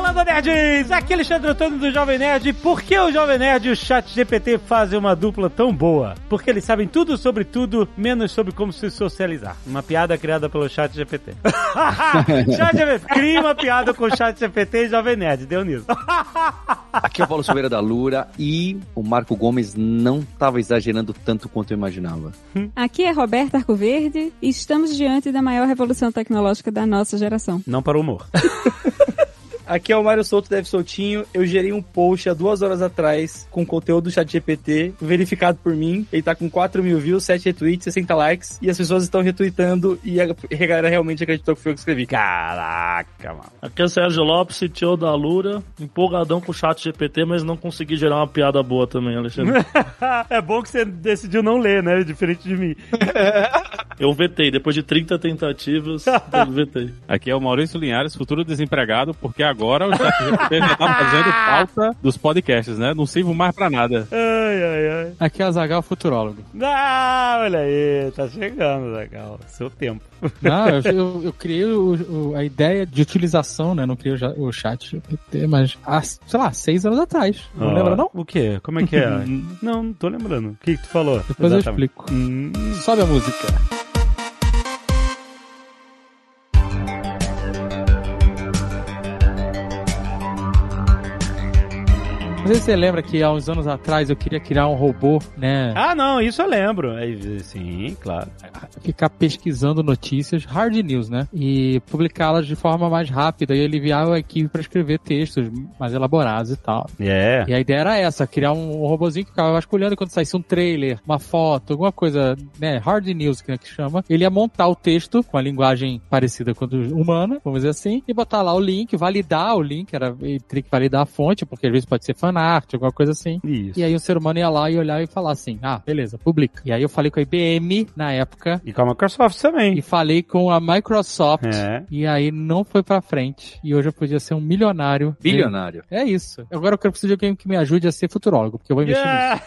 Lada, nerds! Aqui é Alexandre Antônio do Jovem Nerd. Por que o Jovem Nerd e o Chat GPT fazem uma dupla tão boa? Porque eles sabem tudo sobre tudo, menos sobre como se socializar. Uma piada criada pelo Chat GPT. Chat GPT, cria uma piada com o Chat GPT e Jovem Nerd. Deu nisso. Aqui é o Paulo Silveira da Lura e o Marco Gomes não estava exagerando tanto quanto eu imaginava. Aqui é Roberta Arcoverde e estamos diante da maior revolução tecnológica da nossa geração. Não para o humor. Aqui é o Mário Souto, Deve Soltinho. Eu gerei um post há duas horas atrás com conteúdo do chat GPT, verificado por mim. Ele tá com 4 mil views, 7 retweets, 60 likes. E as pessoas estão retweetando e a galera realmente acreditou que foi eu que escrevi. Caraca, mano. Aqui é o Sérgio Lopes, CTO da Lura, empolgadão com o chat GPT, mas não consegui gerar uma piada boa também, Alexandre. é bom que você decidiu não ler, né? Diferente de mim. eu vetei, depois de 30 tentativas, eu vetei. Aqui é o Maurício Linhares, futuro desempregado, porque agora o chat GPT já tá fazendo falta dos podcasts, né? Não sirvo mais pra nada. Ai, ai, ai. Aqui é o Zagal Futurólogo. Ah, olha aí, tá chegando, Zagal. Seu tempo. Não, eu, eu, eu criei o, o, a ideia de utilização, né? Não criei o, o chat GPT, mas há, sei lá, seis anos atrás. Não Ah, lembra, não? O quê? Como é que é? não, não tô lembrando. O que, que tu falou? Depois eu Exatamente. explico. Hum, Sobe a música. Não sei se você lembra que há uns anos atrás eu queria criar um robô, né? Ah, não, isso eu lembro. Aí, Sim, claro. Ficar pesquisando notícias, hard news, né? E publicá-las de forma mais rápida e aliviar a equipe para escrever textos mais elaborados e tal. É. E a ideia era essa, criar um robozinho que ficava vasculhando quando saísse um trailer, uma foto, alguma coisa, né, hard news que, que chama. Ele ia montar o texto com a linguagem parecida com a humana, vamos dizer assim, e botar lá o link, validar o link, era, ele teria que validar a fonte, porque às vezes pode ser fanart, alguma coisa assim. Isso. E aí o ser humano ia lá e olhar e falar assim, ah, beleza, publica. E aí eu falei com a IBM na época, E com a Microsoft também. e falei com a Microsoft, É. e aí não foi pra frente. E hoje eu podia ser um milionário. Bilionário. É isso. Agora eu quero precisar de alguém que me ajude a ser futurólogo, porque eu vou investir nisso.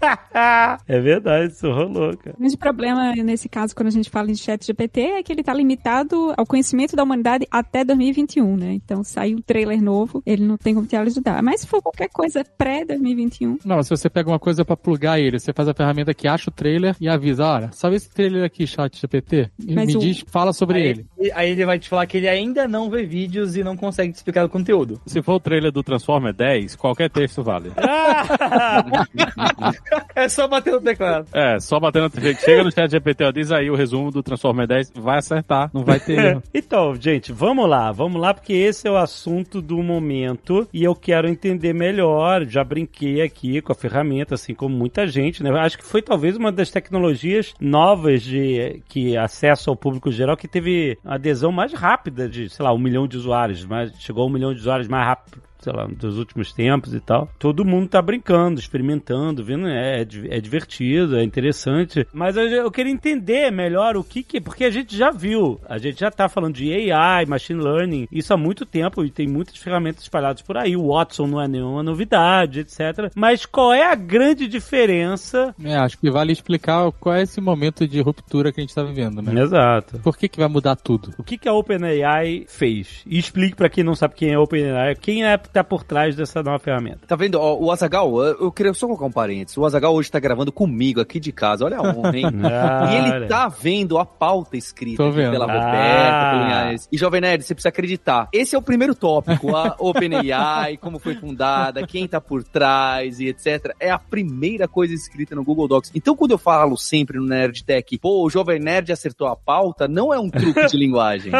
É verdade, isso rolou, cara. O grande problema nesse caso, quando a gente fala de chat GPT, é que ele está limitado ao conhecimento da humanidade até 2021, né? Então, sai um trailer novo, ele não tem como te ajudar. Mas se for qualquer coisa pré-2021, Não, se você pega uma coisa pra plugar ele, você faz a ferramenta que acha o trailer e avisa, olha, sabe esse trailer aqui, chat GPT? E Mas me o- diz, fala sobre aí, ele. aí ele vai te falar que ele ainda não vê vídeos e não consegue te explicar o conteúdo. Se for o trailer do Transformer 10, qualquer texto vale. É só bater no teclado. É, só batendo. Chega no chat GPT, ó, diz aí o resumo do Transformer 10, vai acertar, não vai ter erro. então, gente, vamos lá, vamos lá, porque esse é o assunto do momento e eu quero entender melhor. Já brinquei aqui com a ferramenta, assim como muita gente, né? Acho que foi talvez uma das tecnologias novas de que acesso ao público geral que teve adesão mais rápida de, sei lá, um milhão de usuários, mas chegou a um milhão de usuários mais rápido sei lá, dos últimos tempos e tal. Todo mundo tá brincando, experimentando, vendo, é, é, é divertido, é interessante. Mas eu, eu queria entender melhor o que que, porque a gente já viu, a gente já tá falando de AI, machine learning, isso há muito tempo e tem muitas ferramentas espalhadas por aí. O Watson não é nenhuma novidade, etc. Mas qual é a grande diferença? É, acho que vale explicar qual é esse momento de ruptura que a gente tá vivendo, né? Exato. Por que que vai mudar tudo? O que que a OpenAI fez? E explique pra quem não sabe quem é a OpenAI, quem é que tá por trás dessa nova ferramenta. Tá vendo? Ó, o Azagal, eu queria só colocar um parênteses. O Azagal hoje tá gravando comigo aqui de casa. Olha a honra, hein? Ah, E ele olha. tá vendo a pauta escrita pela Ah. Roberta, pelo. E Jovem Nerd, você precisa acreditar. Esse é o primeiro tópico, a OpenAI, como foi fundada, quem tá por trás e etc. É a primeira coisa escrita no Google Docs. Então, quando eu falo sempre no Nerd Tech, pô, o Jovem Nerd acertou a pauta, não é um truque de linguagem.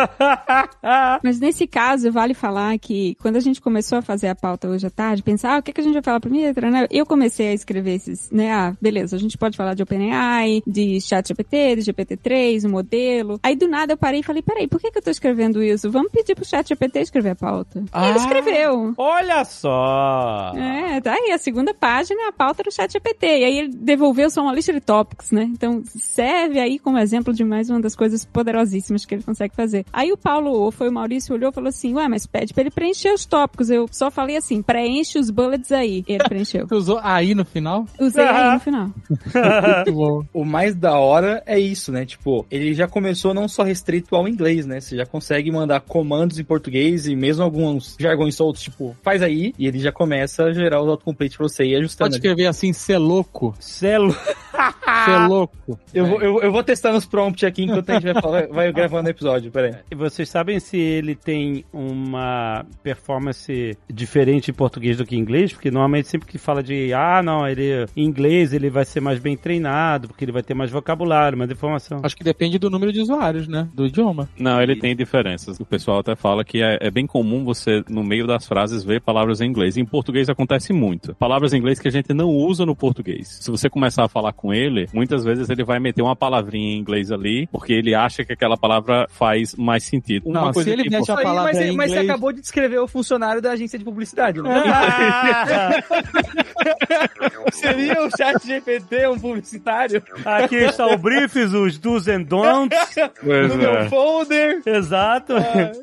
Mas nesse caso, vale falar que quando a gente começou a fazer a pauta hoje à tarde, pensar, ah, o que, que a gente vai falar primeiro, né? Eu comecei a escrever esses, né? Ah, beleza, a gente pode falar de OpenAI, de ChatGPT, de GPT-3, o modelo. Aí do nada eu parei e falei, peraí, por que, que eu tô escrevendo isso? Vamos pedir pro ChatGPT escrever a pauta. E ele escreveu. Olha só! É, tá aí, a segunda página a pauta do chat GPT. E aí ele devolveu só uma lista de tópicos, né? Então serve aí como exemplo de mais uma das coisas poderosíssimas que ele consegue fazer. Aí o Paulo, ou foi o Maurício, olhou e falou assim, ué, mas pede pra ele preencher os tópicos. Eu, só falei assim, preenche os bullets aí. Ele preencheu. Você usou aí no final? Usei aí no final. Muito bom. O mais da hora é isso, né? Tipo, ele já começou não só restrito ao inglês, né? Você já consegue mandar comandos em português e mesmo alguns jargões soltos, tipo, faz aí, e ele já começa a gerar os autocomplete pra você ir ajustando. Pode ali. escrever assim, ser louco. Celo. Ser louco. Eu, vou, eu, eu vou testando os prompts aqui enquanto a gente vai, falar- vai gravando o episódio, peraí. E vocês sabem se ele tem uma performance diferente em português do que em inglês? Porque normalmente sempre que fala de, ah, não, ele em inglês ele vai ser mais bem treinado, porque ele vai ter mais vocabulário, mais informação. Acho que depende do número de usuários, né? Do idioma. Não, ele tem diferenças. O pessoal até fala que é, é bem comum você, no meio das frases, ver palavras em inglês. Em português acontece muito. Palavras em inglês que a gente não usa no português. Se você começar a falar com ele, muitas vezes ele vai meter uma palavrinha em inglês ali, porque ele acha que aquela palavra faz mais sentido. Não, se ele que mete a palavra mas, em mas você inglês- acabou de descrever o funcionário da agência de publicidade, né? Seria o chat GPT um publicitário? Aqui está o briefs, os do's and don'ts. Pois no meu é. folder. Exato.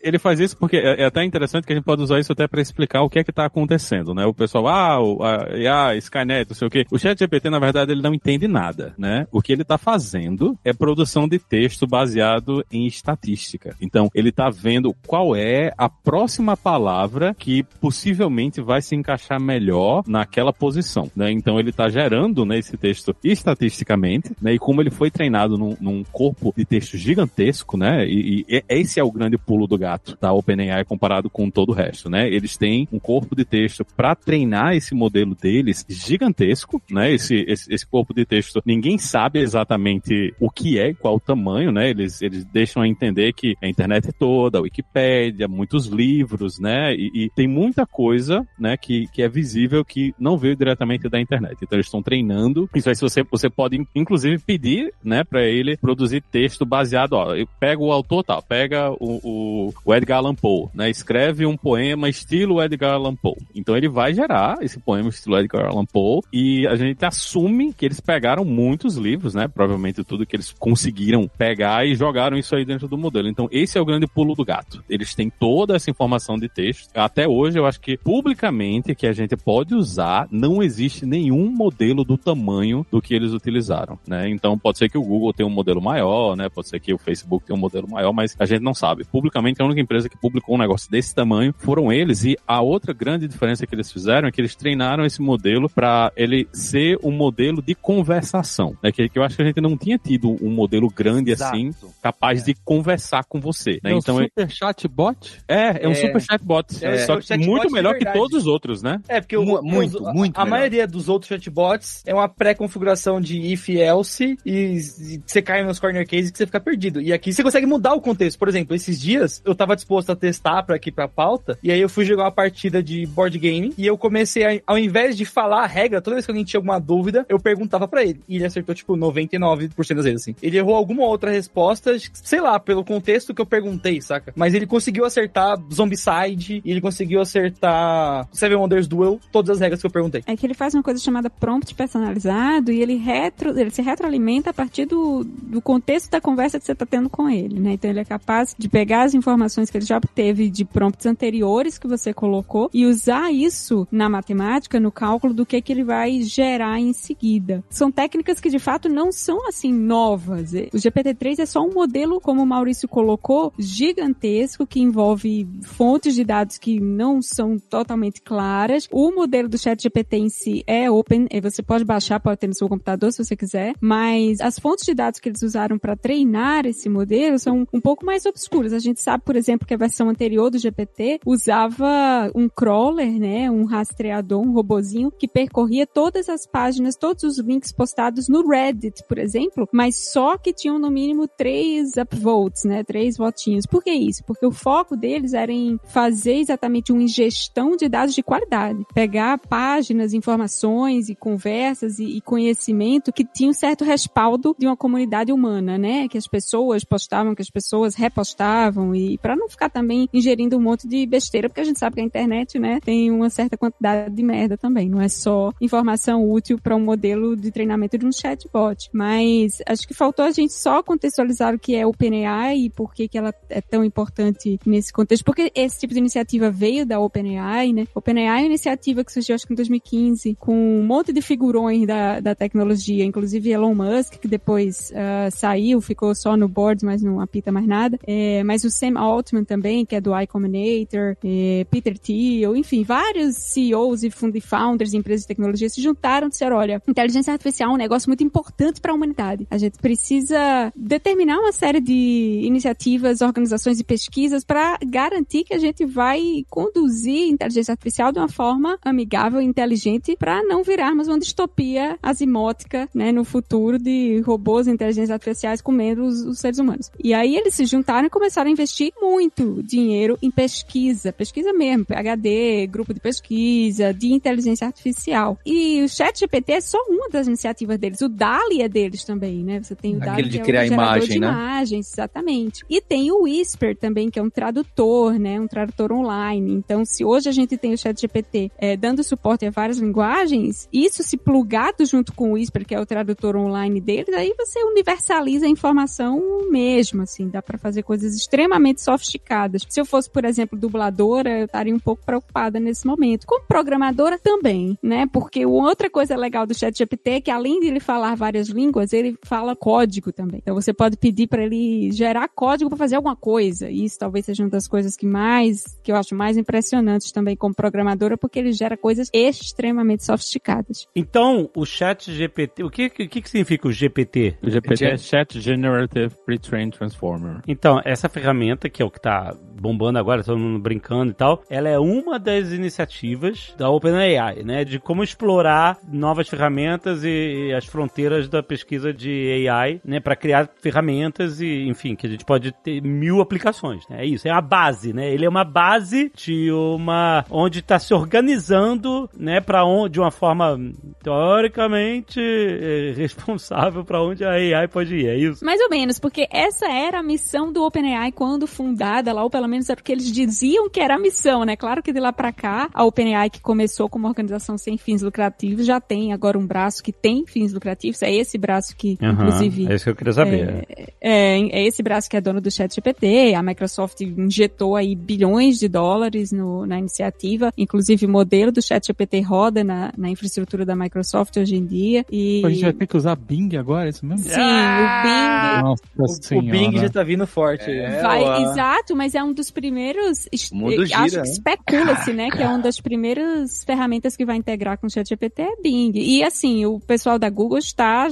Ele faz isso porque é, é até interessante que a gente pode usar isso até para explicar o que é que tá acontecendo, né? O pessoal, ah, o, a, a Skynet, não sei o quê. O chat GPT, na verdade, ele não entende nada, né? O que ele tá fazendo é produção de texto baseado em estatística. Então, ele tá vendo qual é a próxima palavra que possivelmente vai se encaixar melhor naquela posição, né? Então, ele tá gerando, né, esse texto estatisticamente, né? E como ele foi treinado num, num corpo de texto gigantesco, né? E, e esse é o grande pulo do gato da OpenAI comparado com todo o resto, né? Eles têm um corpo de texto para treinar esse modelo deles gigantesco, né? Esse, esse, esse corpo de texto, ninguém sabe exatamente o que é, qual o tamanho, né? Eles, eles deixam a entender que a internet toda, a Wikipédia, muitos livros, né? E, e tem muita coisa, né? Que, que é visível que não veio diretamente da internet. Então eles estão treinando. Isso aí, você, você pode, inclusive, pedir, né? Para ele produzir texto baseado, ó, eu pego o autor, tá? Pega o, o, o Edgar Allan Poe, né? Escreve um poema estilo Edgar Allan Poe. Então ele vai gerar esse poema estilo Edgar Allan Poe e a gente assume que eles pegaram muitos livros, né? Provavelmente tudo que eles conseguiram pegar e jogaram isso aí dentro do modelo. Então esse é o grande pulo do gato. Eles têm toda essa informação de texto. Até hoje eu acho que publicamente que a gente pode usar, não existe nenhum modelo do tamanho do que eles utilizaram, né? Então pode ser que o Google tenha um modelo maior, né? Pode ser que o Facebook tenha um modelo maior, mas a gente não sabe. Publicamente a única empresa que publicou um negócio desse tamanho foram eles e a outra grande diferença que eles fizeram é que eles treinaram esse modelo para ele ser um modelo de conversação, né? Que, que eu acho que a gente não tinha tido um modelo grande Exato. assim, capaz de conversar com você, né? É um Então é, super chatbot? é, é um É. super chatbot, É, só é que chatbot muito melhor que todos os outros, né? É, porque o, Mu- muito, os- a- muito a, melhor. maioria dos outros chatbots é uma pré-configuração de if e else e, e você cai nos corner cases que você fica perdido. E aqui você consegue mudar o contexto. Por exemplo, esses dias eu tava disposto a testar para aqui pra pauta e aí eu fui jogar uma partida de board game e eu comecei a, ao invés de falar a regra, toda vez que alguém tinha alguma dúvida, eu perguntava pra ele. E ele acertou tipo 99% das vezes assim. Ele errou alguma outra resposta, sei lá, pelo contexto que eu perguntei, saca? Mas ele conseguiu acertar Zombicide ele conseguiu acertar Seven Wonders Duel, todas as regras que eu perguntei. É que ele faz uma coisa chamada prompt personalizado e ele, retro, ele se retroalimenta a partir do, do contexto da conversa que você está tendo com ele, né? Então ele é capaz de pegar as informações que ele já obteve de prompts anteriores que você colocou e usar isso na matemática, no cálculo do que, que ele vai gerar em seguida. São técnicas que de fato não são assim novas. O GPT-3 é só um modelo, como o Maurício colocou, gigantesco que envolve fontes de dados que não são totalmente claras. O modelo do chat GPT em si é open, você pode baixar, pode ter no seu computador se você quiser, mas as fontes de dados que eles usaram para treinar esse modelo são um pouco mais obscuras. A gente sabe, por exemplo, que a versão anterior do GPT usava um crawler, né, um rastreador, um robozinho que percorria todas as páginas, todos os links postados no Reddit, por exemplo, mas só que tinham no mínimo três upvotes, né, três votinhos. Por que isso? Porque o foco deles era em fazer exatamente uma ingestão de dados de qualidade, pegar páginas, informações e conversas e, e conhecimento que tinha um certo respaldo de uma comunidade humana, né? Que as pessoas postavam, que as pessoas repostavam e para não ficar também ingerindo um monte de besteira, porque a gente sabe que a internet, né, tem uma certa quantidade de merda também, não é só informação útil para um modelo de treinamento de um chatbot. Mas acho que faltou a gente só contextualizar o que é OpenAI e por que que ela é tão importante nesse contexto, porque esse tipo de iniciativa veio da OpenAI, né? OpenAI é uma iniciativa que surgiu acho que em 2015 com um monte de figurões da, da tecnologia, inclusive Elon Musk, que depois uh, saiu, ficou só no board, mas não apita mais nada. É, mas o Sam Altman também, que é do I Combinator, é, Peter Thiel, enfim, vários CEOs e founders de empresas de tecnologia se juntaram e disseram, olha, inteligência artificial é um negócio muito importante para a humanidade. A gente precisa determinar uma série de iniciativas, organizações e pesquisas para garantir que a gente vai conduzir inteligência artificial de uma forma amigável e inteligente para não virarmos uma distopia asimótica, né, no futuro de robôs e inteligências artificiais comendo os, os seres humanos. E aí eles se juntaram e começaram a investir muito dinheiro em pesquisa, pesquisa mesmo, PhD, grupo de pesquisa, de inteligência artificial. E o ChatGPT é só uma das iniciativas deles. O DALI é deles também, né? Você tem o Aquele DALI de que criar é um imagem, de né? imagens, exatamente. E tem o Whisper também, que é um tradutor, né? Um tradutor online. Então, se hoje a gente tem o ChatGPT é, dando suporte a várias linguagens, isso se plugado junto com o Whisper, que é o tradutor online deles, aí você universaliza a informação mesmo, assim, dá para fazer coisas extremamente sofisticadas. Se eu fosse, por exemplo, dubladora, eu estaria um pouco preocupada nesse momento. Como programadora também, né? Porque outra coisa legal do ChatGPT é que além de ele falar várias línguas, ele fala código também. Então você pode pedir para ele gerar código para fazer alguma coisa. E isso talvez seja uma das coisas que mais, que eu acho mais impressionantes também como programadora, porque ele gera coisas extremamente sofisticadas. Então, o chat GPT, o que, o que, que significa o GPT? O GPT é Chat Generative Pre-trained Transformer. Então, essa ferramenta, que é o que tá bombando agora, todo mundo brincando e tal, ela é uma das iniciativas da OpenAI, né? De como explorar novas ferramentas e, as fronteiras da pesquisa de AI, né? Para criar ferramentas e, enfim, que a gente pode ter mil aplicações, né? É isso, é a base, né? Ele é uma base de uma... onde está se organizando, né? Para onde, de uma forma, teoricamente, eh, responsável para onde a AI pode ir, é isso? Mais ou menos, porque essa era a missão do OpenAI quando fundada lá, ou pelo menos era o que eles diziam que era a missão, né? Claro que de lá pra cá, a OpenAI que começou como uma organização sem fins lucrativos já tem agora um braço que tem fins lucrativos, é esse braço que, Aham, inclusive... É isso que eu queria saber. É, é esse braço que é dono do ChatGPT. A Microsoft injetou aí bilhões de dólares no, na iniciativa. Inclusive, o modelo do ChatGPT roda na, na infraestrutura da Microsoft hoje em dia. E A gente vai ter que usar Bing agora, é isso mesmo? sim, o Bing Nossa O, o Bing já tá vindo forte. É, vai, ó. exato, mas é um dos primeiros. O mundo gira, acho que especula-se, né? Que é uma das primeiras ferramentas que vai integrar com o ChatGPT é Bing. E assim, o pessoal da Google está,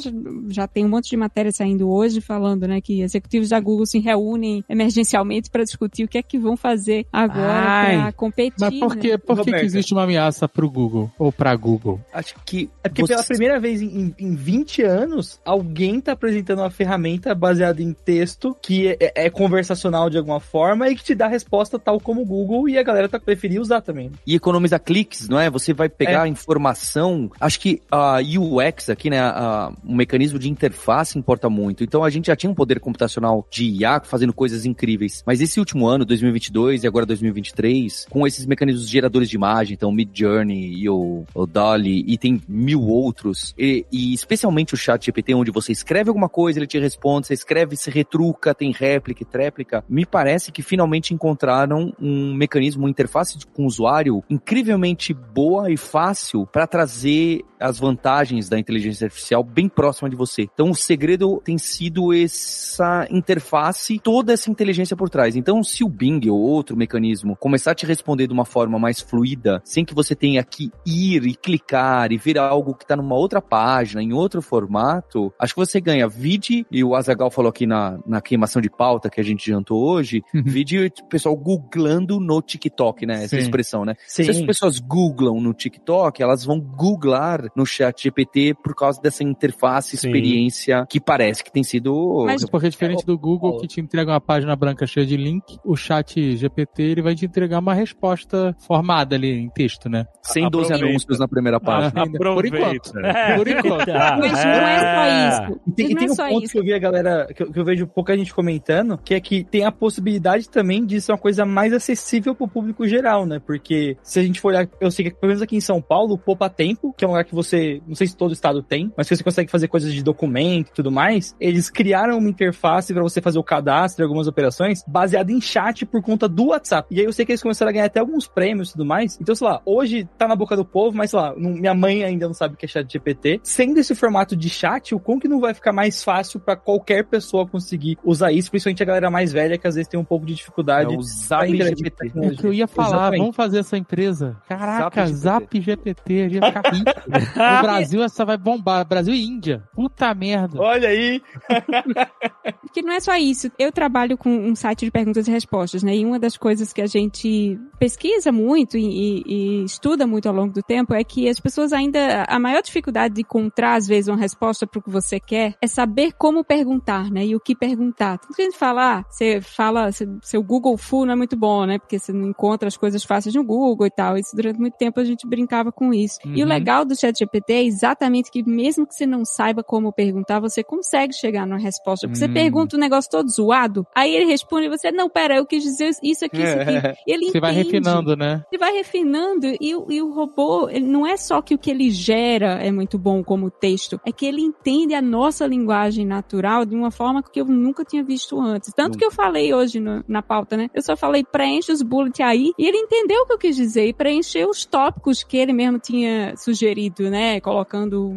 já- tem um monte de matéria saindo hoje falando, né, que executivos da Google se reúnem emergencialmente para discutir o que é que vão fazer agora para competir. Mas por, né? que, por que, que existe uma ameaça pro Google? Ou pra Google? Acho que. É porque pela você- primeira vez em, em 20 anos, alguém tá apresentando uma ferramenta baseada em texto que é, é conversacional de alguma forma e que te dá resposta tal como o Google e a galera tá preferindo usar também. e economiza cliques, não é? Você vai pegar a informação. Acho que a UX aqui, né? A, o mecanismo de interface importa muito. Então a gente já tinha um poder computacional de IA fazendo coisas incríveis. Mas esse último ano, 2022 e agora 2023, com esses mecanismos geradores de imagem, então Mid Journey e o, o DALI e tem mil outros, e, e especialmente o chat GPT, onde você escreve alguma coisa, ele te responde, você escreve, se retruca, tem réplica e tréplica, me parece que finalmente encontraram um mecanismo, uma interface com o usuário incrivelmente boa e fácil para trazer as vantagens da inteligência artificial bem próxima de você. Então o segredo tem sido essa interface, toda essa inteligência por trás. Então se o Bing ou outro mecanismo começar a te responder de uma forma mais fluida, sem que você tenha que ir e clicar e ver algo que está numa outra página, em outro formato, acho que você ganha. Vide, e o Azagal falou aqui na, na queimação de pauta que a gente jantou hoje, vide o pessoal googlando no TikTok, né? Essa Sim. expressão, né? Sim. Se as pessoas googlam no TikTok, elas vão googlar no chat GPT por causa dessa interface, Sim. experiência que parece que tem sido. Mas- Porque diferente do Google que te entrega uma página branca cheia de link, o chat GPT ele vai te entregar uma resposta formada ali em texto, né? 112 Aproveita. anúncios na primeira página. fácil. Ainda. Por Aproveita. enquanto. É. Por enquanto. Tá, Mas não é só isso. E tem, e tem é um ponto isso. que eu vi a galera, que eu, que eu vejo pouca gente comentando, que é que tem a possibilidade também de ser uma coisa mais acessível pro público geral, né? Porque se a gente for olhar, eu sei que pelo menos aqui em São Paulo, o Poupa Tempo, que é um lugar que você, não sei se todo estado tem, mas que você consegue fazer coisas de documento e tudo mais, eles criaram uma interface para você fazer o cadastro de algumas operações baseada em chat por conta do WhatsApp. E aí eu sei que eles começaram a ganhar até alguns prêmios e tudo mais. Então, sei lá, hoje tá na boca do povo, mas sei lá, não- minha mãe ainda não sabe o que é chat GPT. Sendo esse formato de chat, o como que não vai ficar mais fácil para qualquer pessoa conseguir usar isso, principalmente a galera mais velha que às vezes tem um pouco de dificuldade. É o Zap GPT. É o que eu ia falar, Exatamente. vamos fazer essa empresa. Caraca, Zap Zap GPT, a gente vai ficar rico. no Brasil essa vai bombar. Brasil e Índia. Puta merda. Olha aí, Porque não é só isso. Eu trabalho com um site de perguntas e respostas, né? E uma das coisas que a gente pesquisa muito e, e- e estuda muito ao longo do tempo é que as pessoas ainda. A maior dificuldade de encontrar, às vezes, uma resposta para o que você quer é saber como perguntar, né? E o que perguntar. Tanto que a gente fala, ah, você fala, seu, Google Full não é muito bom, né? Porque você não encontra as coisas fáceis no Google e tal. Isso durante muito tempo a gente brincava com isso. E o Uhum. legal do ChatGPT é exatamente que mesmo que você não saiba como perguntar, você consegue chegar numa resposta. Porque você Hum. pergunta um negócio todo zoado, aí ele responde e você, não, pera, eu quis dizer isso aqui, isso aqui. E ele Você vai entende. refinando, né? Ele vai refinando e, o- e o robô, ele não é só que o que ele gera é muito bom como texto, é que ele entende a nossa linguagem natural de uma forma que eu nunca tinha visto antes. Tanto que eu falei hoje no- na pauta, né? Eu só falei preenche os bullets aí e ele entendeu o que eu quis dizer e preencheu os tópicos que ele mesmo tinha sugerido, né? Colocando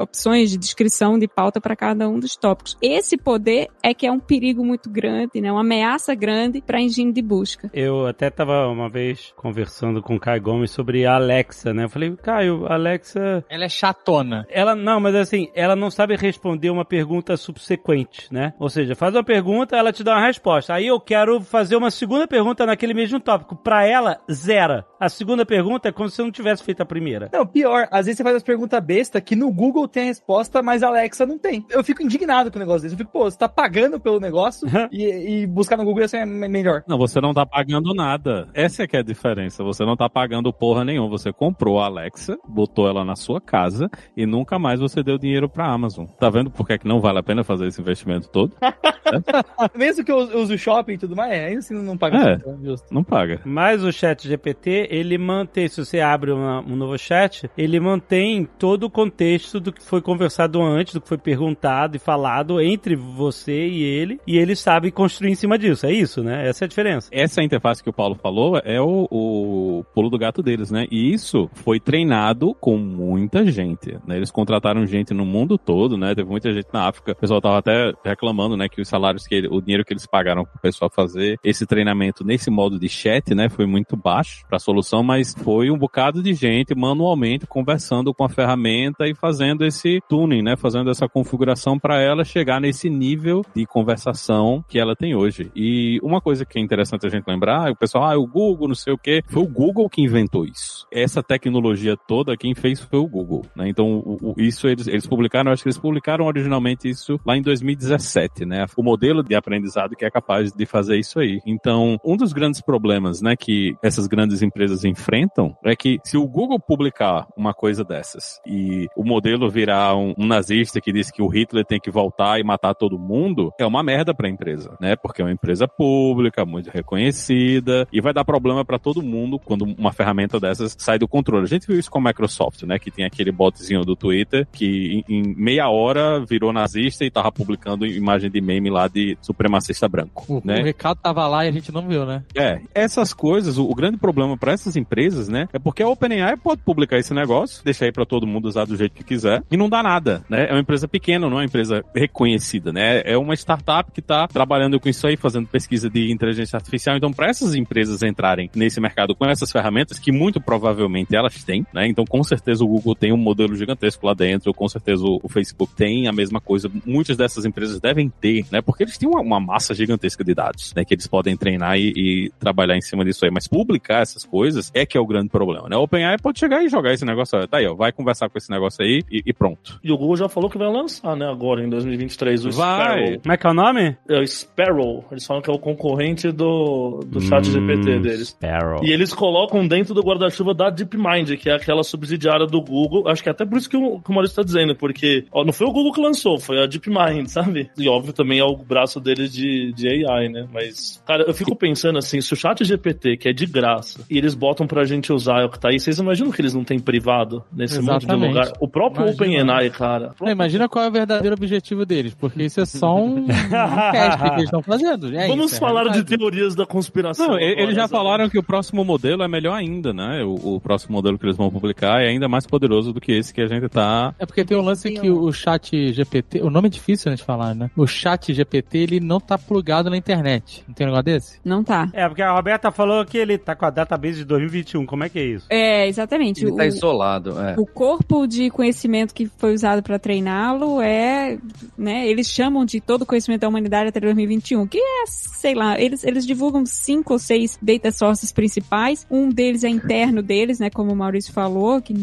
opções de descrição de pauta para cada um dos tópicos. Esse poder é que é um perigo muito grande, né? Uma ameaça grande para engine de busca. Eu até tava uma vez conversando com o Caio Gomes sobre a Alexa, né? Eu falei, Caio, a Alexa. Ela é chatona. Ela não, mas assim, ela não sabe responder uma pergunta subsequente, né? Ou seja, faz uma pergunta, ela te dá uma resposta. Aí eu quero fazer uma segunda pergunta naquele mesmo tópico. Pra ela, zera. A segunda pergunta é como se eu não tivesse feito a primeira. Não, pior, às vezes você faz as perguntas besta que no Google tem a resposta, mas a Alexa não tem. Eu fico indignado com o negócio desse. Eu fico, pô, você tá pagando pelo negócio e, e buscar no Google ia ser me- melhor. Não, você não tá pagando nada. Essa é que é a diferença. Você não tá pagando porra nenhuma. Você comprou a Alexa, botou ela na sua casa e nunca mais você deu dinheiro pra Amazon. Tá vendo por que, é que não vale a pena fazer esse investimento todo? Mesmo que eu use o shopping e tudo mais, ainda assim não paga. É. tanto, justo. Não paga. Mas o chat GPT, ele mantém, se você abre uma- um novo chat, ele mantém todo o contexto do que foi conversado antes, do que foi perguntado e falado entre você e ele, e ele sabe construir em cima disso. É isso, né? Essa é a diferença. Essa interface que o Paulo falou é o, o pulo do gato deles, né? E isso foi treinado com muita gente, né? Eles contrataram gente no mundo todo, né? Teve muita gente na África. O pessoal tava até reclamando, né? Que os salários que ele, o dinheiro que eles pagaram pro pessoal fazer esse treinamento nesse modo de chat, né? Foi muito baixo pra solução, mas foi um bocado de gente manualmente conversando com a ferramenta e fazendo esse tuning, né? Fazendo essa configuração para ela chegar nesse nível de conversação que ela tem hoje. E uma coisa que é interessante a gente lembrar, o pessoal, ah, o Google, não sei o quê, foi o Google que inventou isso. Essa tecnologia toda, quem fez foi o Google, né? Então, o- o- isso eles, eles publicaram, acho que eles publicaram originalmente isso lá em 2017, né? O modelo de aprendizado que é capaz de fazer isso aí. Então, um dos grandes problemas, né, que essas grandes empresas enfrentam é que se o Google publicar uma coisa dessas e o modelo virar um, um nazista que diz que o Hitler tem que voltar e matar todo mundo, é uma merda pra empresa, né? Porque é uma empresa pública, muito reconhecida e vai dar problema pra todo mundo quando uma ferramenta dessas sai do controle. A gente viu isso com a Microsoft, né? Que tem aquele botzinho do Twitter que em, em meia hora virou nazista e tava publicando imagem de meme lá de supremacista branco, O, né? o recado tava lá e a gente não viu, né? É, essas coisas, o, o grande problema para essas empresas, né, é porque a OpenAI pode publicar esse negócio, deixar aí para todo mundo usar do jeito que quiser e não dá nada, né? É uma empresa pequena, não é uma empresa reconhecida, né? É uma startup que tá trabalhando com isso aí, fazendo pesquisa de inteligência artificial. Então, para essas empresas entrarem nesse mercado com essas ferramentas, que muito provavelmente elas têm, né? Então, com certeza o Google tem um modelo gigantesco lá dentro, com certeza o, Facebook tem a mesma coisa. Muitas dessas empresas devem ter, né? Porque eles têm uma, uma massa gigantesca de dados, né? Que eles podem treinar e, e trabalhar em cima disso aí. Mas publicar essas coisas é que é o grande problema, né? O OpenAI pode chegar e jogar esse negócio, tá aí, ó, vai conversar com esse negócio aí e, e pronto. E o Google já falou que vai lançar, né, agora em 2023, o Vai. Sparrow. Como é que é o nome? É o Sparrow. Eles falam que é o concorrente do, do chat GPT Hum, deles. Sparrow. E eles colocam dentro do guarda-chuva da DeepMind, que é aquela subsidiária do Google. Acho que é até por isso que o, que o Maurício tá dizendo, porque ó, não foi o Google que lançou, foi a DeepMind, sabe? E óbvio também é o braço deles de, de AI, né? Mas, cara, eu fico pensando assim, se o chat GPT, que é de graça, e eles botam pra gente usar o que tá aí, vocês imaginam que eles não têm privado nesse monte de Exatamente. lugar? O próprio. OpenAI, cara. É, imagina qual é o verdadeiro objetivo deles, porque isso é só um, um teste que eles estão fazendo. É Vamos isso, é falar de realidade. teorias da conspiração. Não, agora, eles já sabe? falaram que o próximo modelo é melhor ainda, né? O, o próximo modelo que eles vão publicar é ainda mais poderoso do que esse que a gente tá. É porque tem um lance que o chat GPT, o nome é difícil né, de falar, né? O chat GPT, ele não tá plugado na internet. Não tem um negócio desse? Não tá. É, porque a Roberta falou que ele tá com a database de 2021. Como é que é isso? É, exatamente. Ele O- tá isolado, é. O corpo de conhecimento que foi usado para treiná-lo é, né, eles chamam de todo o conhecimento da humanidade até 2021, que é, sei lá, eles, eles divulgam cinco ou seis data sources principais, um deles é interno deles, né, como o Maurício falou, que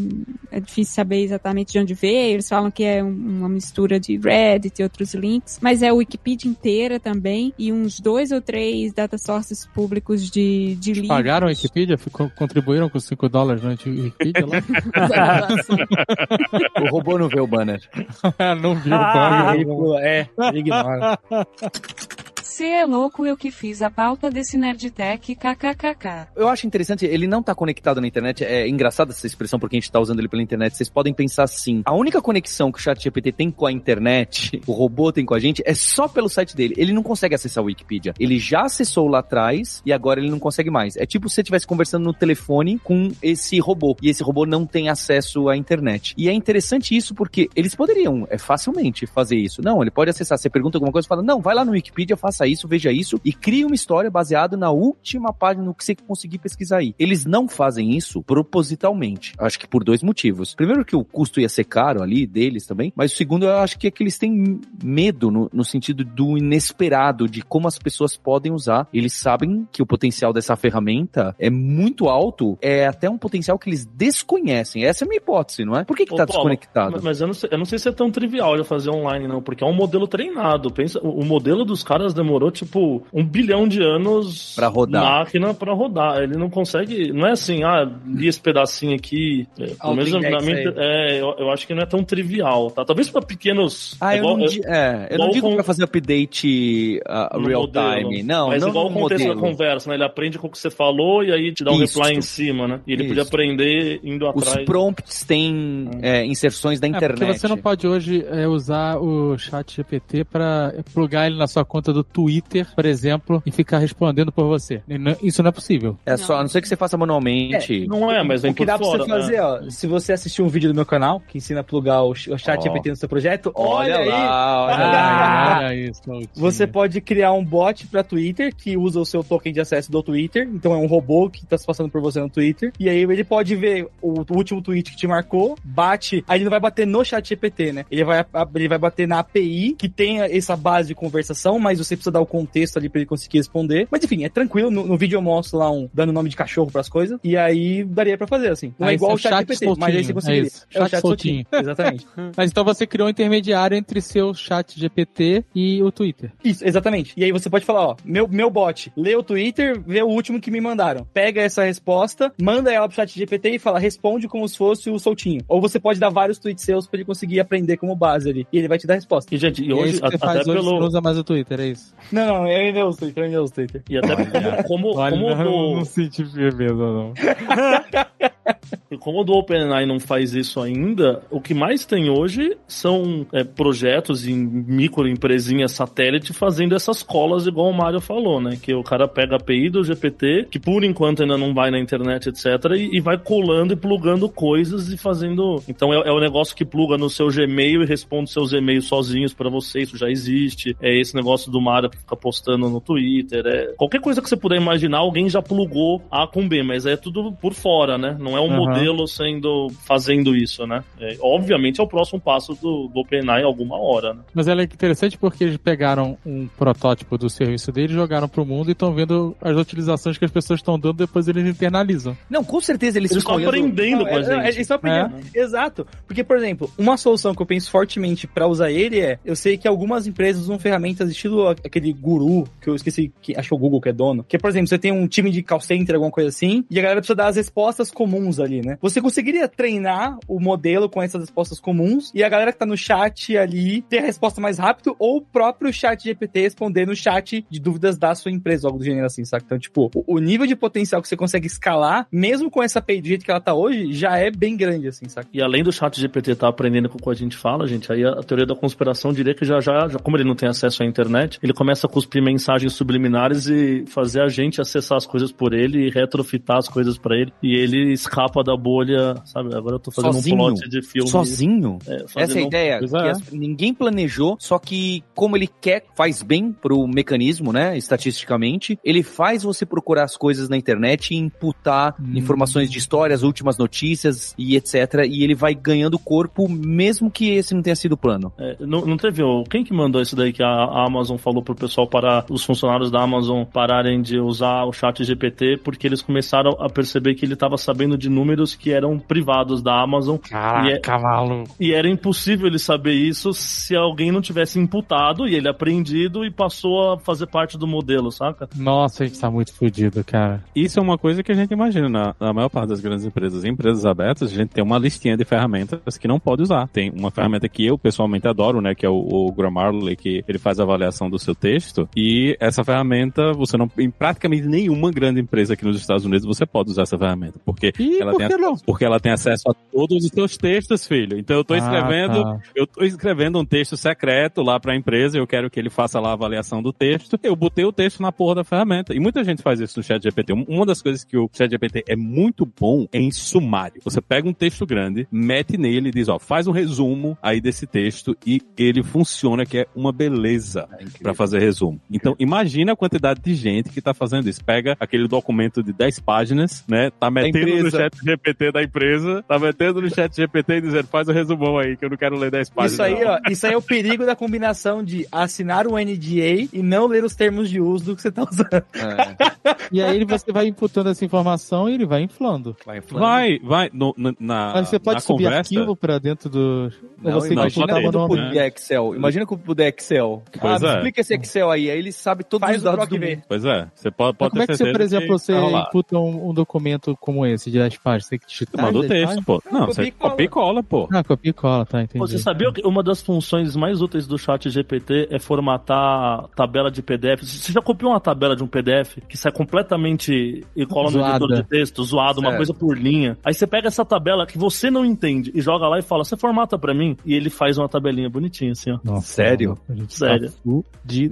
é difícil saber exatamente de onde veio, eles falam que é um- uma mistura de Reddit e outros links, mas é a Wikipedia inteira também, e uns dois ou três data sources públicos de, de livros. Pagaram a Wikipedia? Ficou- contribuíram com 5 dólares na Wikipedia lá? O robô não vê o banner. não viu o Ah, bug. Ele pula, é, ele ignora. Cê é louco eu que fiz a pauta desse Nerdtech kkkk. Eu acho interessante, ele não tá conectado na internet. É engraçada essa expressão porque a gente tá usando ele pela internet. Vocês podem pensar assim: a única conexão que o ChatGPT tem com a internet, o robô tem com a gente, é só pelo site dele. Ele não consegue acessar a Wikipedia. Ele já acessou lá atrás e agora ele não consegue mais. É tipo se você estivesse conversando no telefone com esse robô e esse robô não tem acesso à internet. E é interessante isso porque eles poderiam é, facilmente fazer isso. Não, ele pode acessar. Você pergunta alguma coisa, fala: não, vai lá no Wikipedia, faça isso, veja isso e cria uma história baseada na última página, no que você conseguir pesquisar aí. Eles não fazem isso propositalmente. Acho que por dois motivos. Primeiro que o custo ia ser caro ali deles também, mas o segundo eu acho que é que eles têm medo no, no sentido do inesperado, de como as pessoas podem usar. Eles sabem que o potencial dessa ferramenta é muito alto, é até um potencial que eles desconhecem. Essa é a minha hipótese, não é? Por que que Ô, tá Paulo, desconectado? Mas eu não, sei, eu não sei se é tão trivial de fazer online, não, porque é um modelo treinado. Pensa, o o modelo dos caras demorou, tipo, um bilhão de anos Pra rodar. máquina pra rodar. Ele não consegue. Não é assim, ah, li esse pedacinho aqui. É, pelo menos na minha, é, eu, eu acho que não é tão trivial, tá? Talvez pra pequenos. Ah, é eu igual- não, é- di- é, eu não digo com- pra fazer update uh, real modelo. time. Não, Mas não igual o contexto da conversa, né? Ele aprende com o que você falou e aí te dá um Isso. reply em cima, né? E ele podia Isso. aprender indo Os atrás. prompts têm é, inserções da É, internet. porque você não pode hoje é, usar o chat GPT pra plugar ele na sua conta do Twitter, por exemplo, e ficar respondendo por você. Não- Isso não é possível. É só, a não ser que você faça manualmente. Não é, mas vem O que dá pra fora. você fazer, né? ó, se você assistir um vídeo do meu canal, que ensina a plugar o, o chat Ó. GPT no seu projeto, Olha, olha, aí, lá, olha Ah, lá. olha isso. Você pode criar um bot pra Twitter que usa o seu token de acesso do Twitter. Então é um robô que tá se passando por você no Twitter. E aí ele pode ver o, o último tweet que te marcou, bate. Aí ele não vai bater no chat GPT, né? Ele vai, ele vai bater na API que tem essa base de conversação, mas você precisa dar o contexto ali pra ele conseguir responder. Mas enfim, é tranquilo. No, no vídeo eu mostro lá um dando nome de cachorro pras coisas. E aí daria pra fazer assim. Não Ah, é igual é o chat chat GPT, mas aí soltinho, você é conseguiria. isso. É o Chat chat soltinho. Exatamente. Mas então você criou um intermediário entre seu chat GPT e o Twitter. Isso, exatamente. E aí você pode falar, ó, meu, meu bot, lê o Twitter, vê o último que me mandaram. Pega essa resposta, manda ela pro chat GPT e fala, responde como se fosse o soltinho. Ou você pode dar vários tweets seus pra ele conseguir aprender como base ali. E ele vai te dar a resposta. E, gente, e E, é hoje, faz até hoje, você não pelo. usa mais o Twitter, é isso? Não, não, eu ainda uso Twitter, eu ainda uso Twitter. E até como, como, Olha, como não, do- não senti firmeza, não. E como o do OpenAI não faz isso ainda, o que mais tem hoje são é, projetos em microempresinhas satélite fazendo essas colas, igual o Mário falou, né? Que o cara pega a API do GPT, que por enquanto ainda não vai na internet, etc., e, e vai colando e plugando coisas e fazendo. Então é, é o negócio que pluga no seu Gmail e responde seus e-mails sozinhos pra você, isso já existe. É esse negócio do Mário que fica postando no Twitter. É... Qualquer coisa que você puder imaginar, alguém já plugou A com B, mas é tudo por fora, né? Não é um Aham. modelo sendo fazendo isso, né? É, obviamente é o próximo passo do, do OpenAI alguma hora, né? Mas ela é interessante porque eles pegaram um protótipo do serviço deles, jogaram pro mundo e estão vendo as utilizações que as pessoas estão dando, depois eles internalizam. Não, com certeza eles, Eles estão aprendendo Não, com a é- é- gente. Eles estão aprendendo. Exato. Porque, por exemplo, uma solução que eu penso fortemente pra usar ele é: eu sei que algumas empresas usam ferramentas estilo aquele guru, que eu esqueci, que acho que é o Google que é dono. Que, por exemplo, você tem um time de call center, alguma coisa assim, e a galera precisa dar as respostas comuns ali, né? Você conseguiria treinar o modelo com essas respostas comuns e a galera que tá no chat ali ter a resposta mais rápido ou o próprio chat GPT responder no chat de dúvidas da sua empresa, algo do gênero assim, sabe? Então, tipo, o, nível de potencial que você consegue escalar, mesmo com essa API do jeito que ela tá hoje, já é bem grande, assim, sabe? E além do chat GPT estar aprendendo com o que a gente fala, gente, aí a teoria da conspiração diria que já, já, já, como ele não tem acesso à internet, ele começa a cuspir mensagens subliminares e fazer a gente acessar as coisas por ele e retrofitar as coisas pra ele. E ele escapa da bolha, sabe? Agora eu tô fazendo Sozinho? um plot de filme. Sozinho? É, Essa é a um- ideia, é. as- ninguém planejou, só que como ele quer, faz bem pro mecanismo, né, estatisticamente, ele faz você procurar as coisas na internet e imputar Hum. informações de histórias, últimas notícias e etc, e ele vai ganhando corpo mesmo que esse não tenha sido o plano. É, não, não teve. Quem que mandou isso daí que a Amazon falou pro pessoal parar, os funcionários da Amazon pararem de usar o chat GPT porque eles começaram a perceber que ele tava sabendo de números que eram privados da Amazon Caraca, maluco. e era impossível ele saber isso se alguém não tivesse imputado e ele apreendido e passou a fazer parte do modelo, saca? Nossa, a gente tá muito fudido, cara. Isso é uma coisa que a gente imagina na, na maior parte das grandes empresas. Em empresas abertas, a gente tem uma listinha de ferramentas que não pode usar. Tem uma ferramenta que eu pessoalmente adoro, né, que é o, o Grammarly, que ele faz a avaliação do seu texto. E essa ferramenta, você não, em praticamente nenhuma grande empresa aqui nos Estados Unidos, você pode usar essa ferramenta, porque Ih, ela por tem que não? porque ela tem acesso a todos os seus textos, filho. Então eu tô Ah, escrevendo tá. eu tô escrevendo um texto secreto lá pra empresa, eu quero que ele faça lá a avaliação do texto. Eu botei o texto na porra da ferramenta. E muita gente faz isso no chat GPT. Uma das coisas que o chat GPT é muito bom é em sumário. Você pega um texto grande, mete nele e diz, ó, faz um resumo aí desse texto e ele funciona que é uma beleza pra fazer resumo. Então, imagina a quantidade de gente que tá fazendo isso. Pega aquele documento de 10 páginas, né? Tá metendo no chat GPT da empresa, tá metendo no chat GPT e dizendo, faz o resumão aí, que eu não quero ler 10 páginas. Isso aí, não. ó, isso aí é o perigo da combinação de assinar um NDA e não ler os termos de uso do que você tá usando. E aí você vai imputando essa informação e ele vai inflando. Vai, vai, no, na, na, Mas você pode na subir conversa, arquivo pra dentro do. Não, você imagina quando puder Excel. Imagina quando puder Excel. Pois ah, é. explica esse Excel aí. Aí ele sabe todos Faz os o dados do V. mundo. Pois é, você pode, pode Mas como ter é que você, por exemplo, você imputa um, um documento como esse de 10 páginas? Você que Tu digitar manda o as 10 texto, pô. Não, copia você cola. copia e cola, pô. Ah, copia e cola, tá, entendi. Você sabia que uma das funções mais úteis do chat GPT é formatar tabela de PDF? Você já copiou uma tabela de um PDF que sai completamente e cola no editor de texto, zoado, uma Certo. coisa por linha. Aí você pega essa tabela que você não entende e joga lá e fala, você formata pra mim? E ele faz uma tabelinha bonitinha assim, ó. Nossa, Sério? gente Sério. Tá.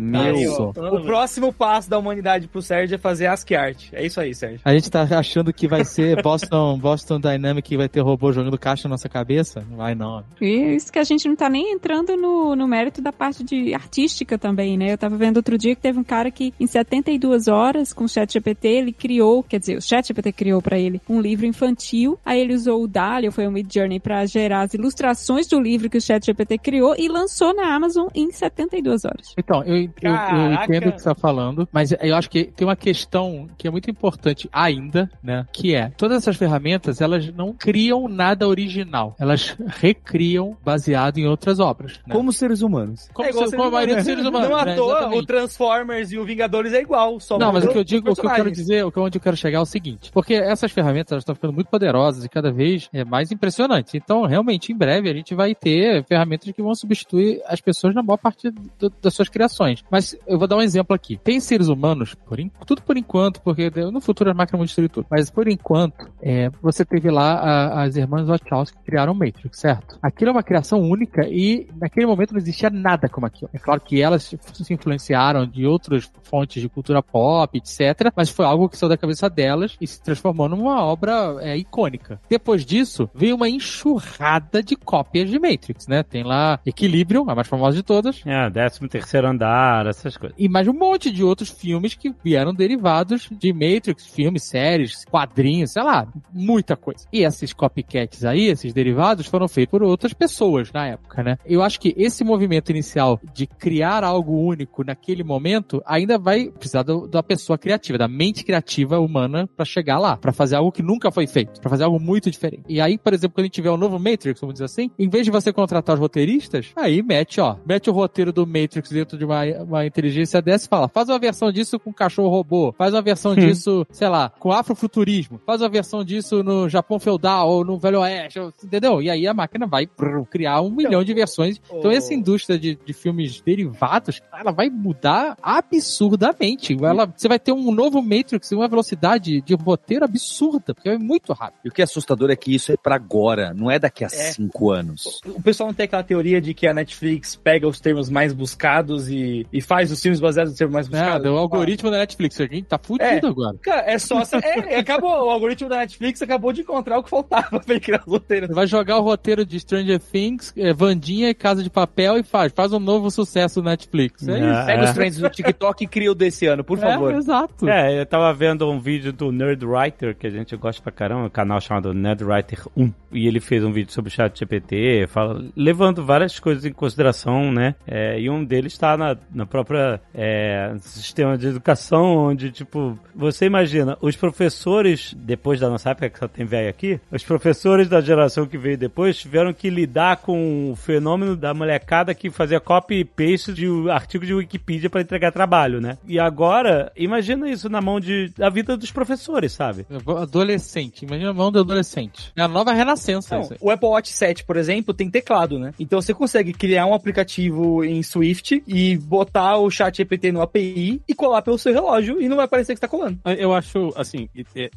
Meu. Nossa. O próximo passo da humanidade pro Sérgio é fazer ASCII art. É isso aí, Sérgio. A gente tá achando que vai ser Boston, Boston Dynamic e vai ter robô jogando caixa na nossa cabeça? Não vai não. E isso que a gente não tá nem entrando no, no mérito da parte de artística também, né? Eu tava vendo outro dia que teve um cara que em 72 horas com o chat GPT ele criou, quer dizer, o chat GPT criou pra ele um livro infantil, aí ele usou o DALI, ou foi o Mid Journey pra gerar as ilustrações do livro que o chat GPT criou e lançou na Amazon em 72 horas. Então, eu, eu, eu entendo o que você tá falando, mas eu acho que tem uma questão que é muito importante ainda, né? Que é, todas essas ferramentas, elas não criam nada original. Elas recriam baseado em outras obras. Né? Como seres humanos. Como, É igual se- seres como a maioria dos humanos. seres humanos. Não à né? toa, Exatamente. o Transformers e o Vingadores é igual. Só Não, mas o que eu digo, o que eu quero dizer, o que onde eu quero chegar é o seguinte, porque essas ferramentas elas estão ficando muito poderosas e cada vez é mais impressionantes. Então, realmente, em breve a gente vai ter ferramentas que vão substituir as pessoas na maior parte do- das suas criações. Mas eu vou dar um exemplo aqui. Tem seres humanos, por en- tudo por enquanto, porque no futuro as máquinas vão destruir tudo. Mas por enquanto, é, você teve lá a- as irmãs Wachowski que criaram o Matrix, certo? Aquilo é uma criação única e naquele momento não existia nada como aquilo. É claro que elas se influenciaram de outras fontes de cultura pop, etc. Mas foi algo que saiu da cabeça delas e se transformou numa obra é, icônica. Depois disso, veio uma enxurrada de cópias de Matrix, né? Tem lá Equilibrium, a mais famosa de todas, É, 13 terceiro andar, essas coisas. e mais um monte de outros filmes que vieram derivados de Matrix, filmes, séries, quadrinhos, sei lá, muita coisa. E esses copycats aí, esses derivados, foram feitos por outras pessoas na época, né? Eu acho que esse movimento inicial de criar algo único naquele momento ainda vai precisar do- da pessoa criativa, da mente criativa humana pra chegar lá, pra fazer algo que nunca foi feito, pra fazer algo muito diferente. E aí, por exemplo, quando a gente tiver o novo Matrix, vamos dizer assim, em vez de você contratar os roteiristas, aí mete, ó, mete o roteiro do Matrix dentro de uma, uma inteligência dessa e fala, faz uma versão disso com cachorro robô, faz uma versão disso, sei lá, com afrofuturismo, faz uma versão disso isso no Japão feudal ou no Velho Oeste, entendeu? E aí a máquina vai brrr, criar um milhão de versões. Então essa indústria de, de filmes derivados, ela vai mudar absurdamente. Ela, você vai ter um novo Matrix, uma velocidade de roteiro absurda, porque é muito rápido. E o que é assustador é que isso é pra agora, não é daqui a cinco anos. O pessoal não tem aquela teoria de que a Netflix pega os termos mais buscados e, e faz os filmes baseados nos termos mais buscados? É, o algoritmo da Netflix, a gente tá fudido agora. Cara, é só. É, acabou. O algoritmo da Netflix acabou de encontrar o que faltava pra ele criar os roteiros. Vai jogar o roteiro de Stranger Things, é, Vandinha e Casa de Papel e faz. Faz um novo sucesso no Netflix. É isso. Pega os trends do TikTok e cria o desse ano, por favor. É, exato. É, eu tava vendo um vídeo do Nerdwriter, que a gente gosta pra caramba, um canal chamado Nerdwriter 1. E ele fez um vídeo sobre o chat GPT, fala, levando várias coisas em consideração, né? É, e um deles tá na, na própria é, sistema de educação, onde, tipo, você imagina, os professores, depois da nossa época, que só tem velho aqui, os professores da geração que veio depois tiveram que lidar com o fenômeno da molecada que fazia copy e paste de artigo de Wikipedia para entregar trabalho, né? E agora, imagina isso na mão de, da vida dos professores, sabe? Adolescente, imagina a mão do adolescente. É a nova renascença. Não, o Apple Watch 7, por exemplo, tem teclado, né? Então você consegue criar um aplicativo em Swift e botar o chat GPT no API e colar pelo seu relógio e não vai parecer que você tá colando. Eu acho, assim,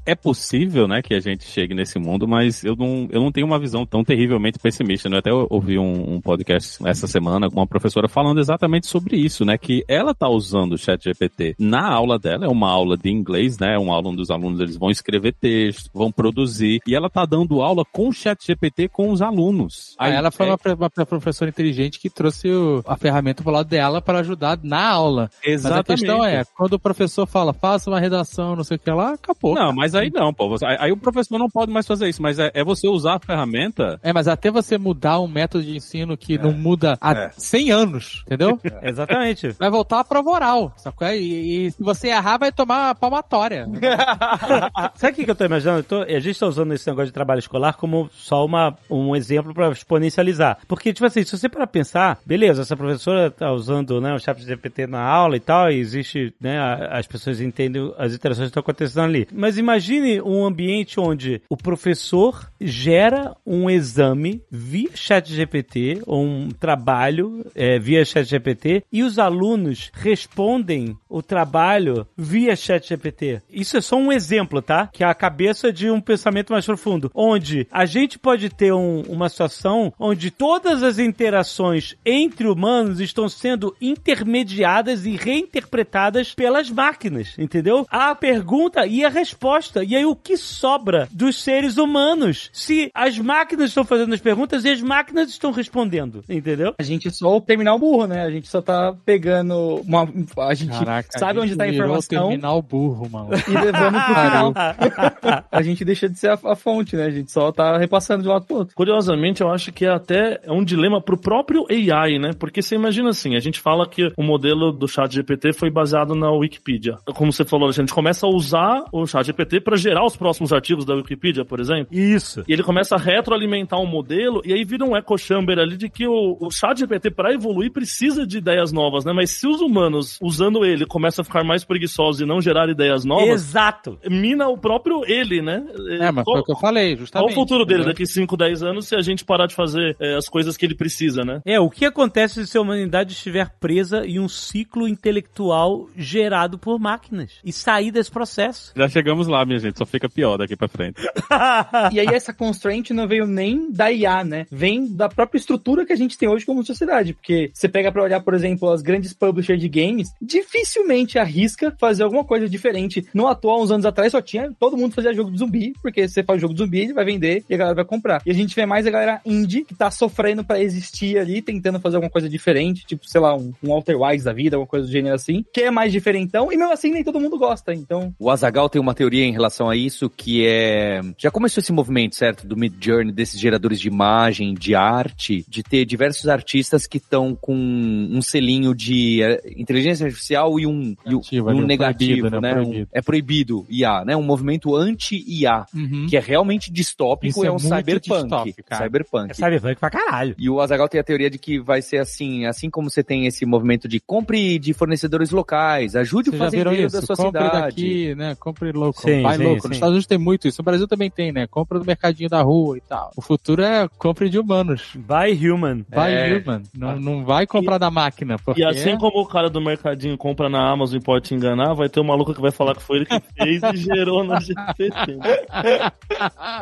é- possível, né, que a gente chegue nesse mundo, mas eu não, eu não tenho uma visão tão terrivelmente pessimista, né? Eu até ouvi um, um podcast essa semana com uma professora falando exatamente sobre isso, né? Que ela tá usando o chat GPT na aula dela, é uma aula de inglês, né? É uma aula onde os alunos eles vão escrever texto, vão produzir, e ela tá dando aula com o chat GPT com os alunos. Aí ela foi é- uma, uma professora inteligente que trouxe o- a ferramenta pro lado dela para ajudar na aula. Mas a Exatamente. questão é, quando o professor fala, faça uma redação, não sei o que lá, acabou. Não, mas aí não, pô. Aí, aí o professor não pode mais fazer isso, mas é, é você usar a ferramenta. É, mas até você mudar um método de ensino que não muda há É. 100 anos, entendeu? Exatamente. Vai voltar à prova oral, sacou? E, e se você errar, vai tomar a palmatória. Sabe o que, que eu tô imaginando? Eu tô- a gente tá usando esse negócio de trabalho escolar como só uma, um exemplo pra exponencializar. Porque, tipo assim, se você para pensar, beleza, essa professora tá usando né, o chat GPT na aula e tal, e existe, né, as pessoas entendem as interações que estão acontecendo ali. Mas imagine um ambiente onde o professor gera um exame via chat GPT, ou um trabalho é, via chat GPT, e os alunos respondem o trabalho via chat GPT. Isso é só um exemplo, tá? Que é a cabeça de um pensamento mais profundo, onde a gente pode ter um- uma situação onde todas as interações entre humanos estão sendo intermediadas e reinterpretadas pelas máquinas, entendeu? A pergunta e a resposta. E aí o que sobra dos seres humanos? Se as máquinas estão fazendo as perguntas e as máquinas estão respondendo, entendeu? A gente só o terminal burro, né? A gente só tá pegando uma. A gente Caraca, sabe a onde gente tá a virou informação terminal burro, mano. e levamos pro final. a gente deixa de ser a, a fonte, né? A gente só tá repassando de um lado pro outro. Curiosamente, eu acho que é até é um dilema pro próprio AI, né? Porque você imagina assim, a gente fala que o modelo do chat GPT foi baseado na Wikipedia. Como você falou, a gente começa a usar o chat GPT para gerar os próximos artigos da Wikipedia, por exemplo. Isso. E ele começa a retroalimentar um modelo, e aí vira um echo chamber ali de que o, o chat GPT, para evoluir, precisa de ideias novas, né? Mas se os humanos, usando ele, começam a ficar mais preguiçosos e não gerar ideias novas, Exato. mina o próprio ele, né? É, mas foi o que eu falei, Qual justamente. o futuro dele daqui 5, 10 anos se a gente parar de fazer é, as coisas que ele precisa, né? É, o que acontece se a humanidade estiver presa em um ciclo intelectual gerado por máquinas e sair desse processo? Já chegamos lá, minha gente, só fica pior daqui pra frente. E aí essa constraint não veio nem da IA, né? Vem da própria estrutura que a gente tem hoje como sociedade. Porque você pega pra olhar, por exemplo, as grandes publishers de games, dificilmente arrisca fazer alguma coisa diferente. No atual, uns anos atrás, só tinha todo mundo fazia jogo de zumbi, porque você faz jogo de zumbi, ele vai vender e a galera vai comprar. E a gente vê mais a galera indie que tá sofrendo pra existir ali, tentando fazer alguma coisa diferente, tipo, sei lá, um, um Walter Wise da vida, alguma coisa do gênero assim, que é mais diferentão, e mesmo assim nem todo mundo gosta. Então, O Azagal tem uma teoria em relação a isso que é. Já começou esse movimento, certo? Do Mid Journey, desses geradores de imagem, de arte, de ter diversos artistas que estão com um selinho de eh, inteligência artificial e um, um- Negativo, e um ali, um negativo, proibido, né? né? Um- Proibido. é proibido IA, né? Um movimento anti-IA, Uhum. que é realmente distópico, Isso é, é um muito cyberpunk. distópico, cara. Cyberpunk. É cyberpunk pra caralho. E o Azagal tem a teoria de que vai ser assim, assim como você tem esse movimento de compre de fornecedores locais, ajude Vocês o fazendeiro isso? da sua Compre cidade. daqui, né? Compre local. Sim, Vai sim, local. sim. Nos Estados Unidos tem muito isso. No Brasil também tem, né? Compra do mercadinho da rua e tal. O futuro é compra de humanos. Vai human. Vai É. human. Não, não vai comprar da máquina. Porque E assim como o cara do mercadinho compra na Amazon e pode te enganar, vai ter um maluco que vai falar que foi ele que fez e gerou na GPT.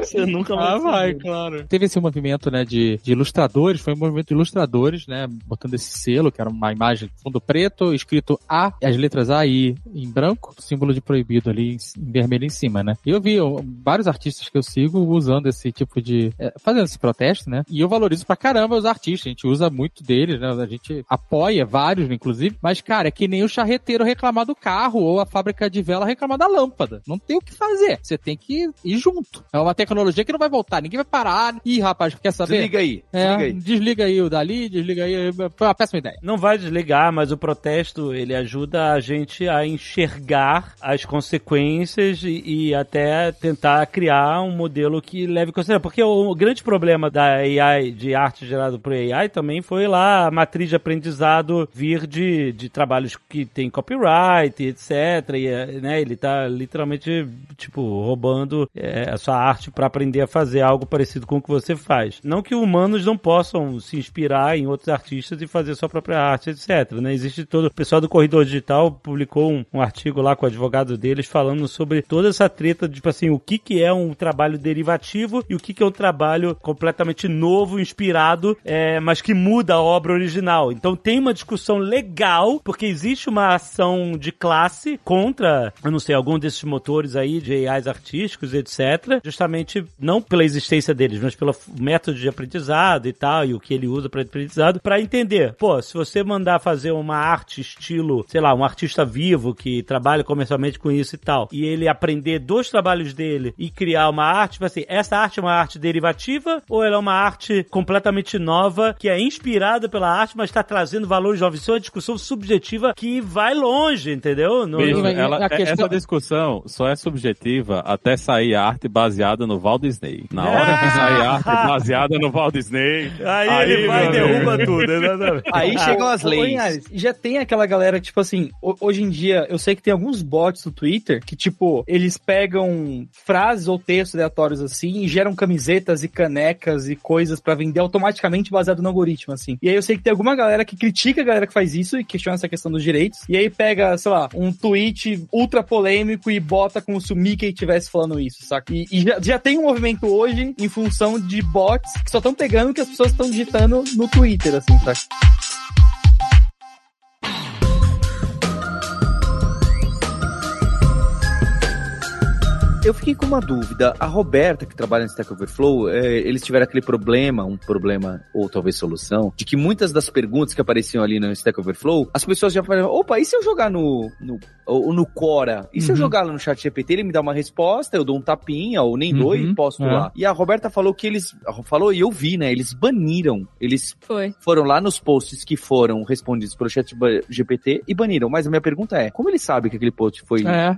Você nunca vai Ah, vai, claro. Teve esse movimento, né, de, de ilustradores, foi um movimento de ilustradores, né, botando esse selo, que era uma imagem de fundo preto, escrito A, as letras A e I em branco, símbolo de proibido ali em, vermelho em cima, né. E eu vi vários artistas que eu sigo usando esse tipo de, é, fazendo esse protesto, né, e eu valorizo pra caramba os artistas, a gente usa muito deles, né, a gente apoia vários, inclusive, mas, cara, é que nem o charreteiro reclamar do carro ou a fábrica de vela reclamar da lâmpada. Não tem o que fazer. Você tem que ir junto. É uma tecnologia que não vai voltar. Ninguém vai parar. Ih, rapaz, quer saber? Desliga aí. É, Desliga aí. desliga aí o dali, desliga aí. Foi uma péssima ideia. Não vai desligar, mas o protesto ele ajuda a gente a enxergar as consequências e, e até tentar criar um modelo que leve em consideração. Porque o, grande problema da AI, de arte gerada por AI, também foi lá a matriz de aprendizado vir de, de trabalhos que tem copyright, etc. E, né, ele tá literalmente, tipo, roubando eh, a sua arte para aprender a fazer algo parecido com o que você faz. Não que humanos não possam se inspirar em outros artistas e fazer sua própria arte, etc. Né? Existe todo. O pessoal do Corredor Digital publicou um, um artigo lá com o advogado deles falando sobre toda essa treta, tipo assim, o que, que é um trabalho derivativo e o que, que é um trabalho completamente novo, inspirado, é, mas que muda a obra original. Então tem uma discussão legal, porque existe uma ação de classe contra, eu não sei, algum desses motores aí de AIs artísticos, etc. Justamente não pela existência deles, mas pelo método de aprendizado e tal, e o que ele usa para aprendizado, para entender. Pô, se você mandar fazer uma arte estilo, sei lá, um artista vivo que trabalha comercialmente com isso e tal, e ele aprender dos trabalhos dele e criar uma arte, tipo assim, essa arte é uma arte derivativa ou ela é uma arte completamente nova que é inspirada pela arte, mas está trazendo valores novos? Isso é uma discussão subjetiva que vai longe, entendeu? No- Bicho, no- ela- a questão- Essa discussão só é subjetiva até sair arte baseada no Walt Disney. Na hora que sair arte baseada no Walt Disney. Aí, ele vai e derruba tudo, exatamente. Aí chegam as leis. Linhares, já tem aquela galera, tipo assim, ho- hoje em dia, eu sei que tem alguns bots no Twitter que, tipo, eles pegam frases ou textos aleatórios assim e geram camisetas e canecas e coisas pra vender automaticamente baseado no algoritmo, assim. E aí eu sei que tem alguma galera que critica a galera que faz isso e questiona essa questão dos direitos. E aí pega, sei lá, um tweet ultra polêmico e bota como se o Mickey estivesse falando isso, saca? E, e já, já tem um movimento hoje em função de bots que só estão pegando o que as pessoas estão digitando no Twitter, assim, saca? Eu fiquei com uma dúvida. A Roberta, que trabalha no Stack Overflow, é, eles tiveram aquele problema, um problema, ou talvez solução, de que muitas das perguntas que apareciam ali no Stack Overflow, as pessoas já falavam, opa, e se eu jogar no, no, ou no Quora? E se eu Uhum. jogar lá no chat GPT, ele me dá uma resposta, eu dou um tapinha, ou nem dou e Uhum, posto é. lá. E a Roberta falou que eles, falou, e eu vi, né, eles baniram, eles Foi. foram lá nos posts que foram respondidos pelo chat GPT e baniram. Mas a minha pergunta é, como ele sabe que aquele post foi É,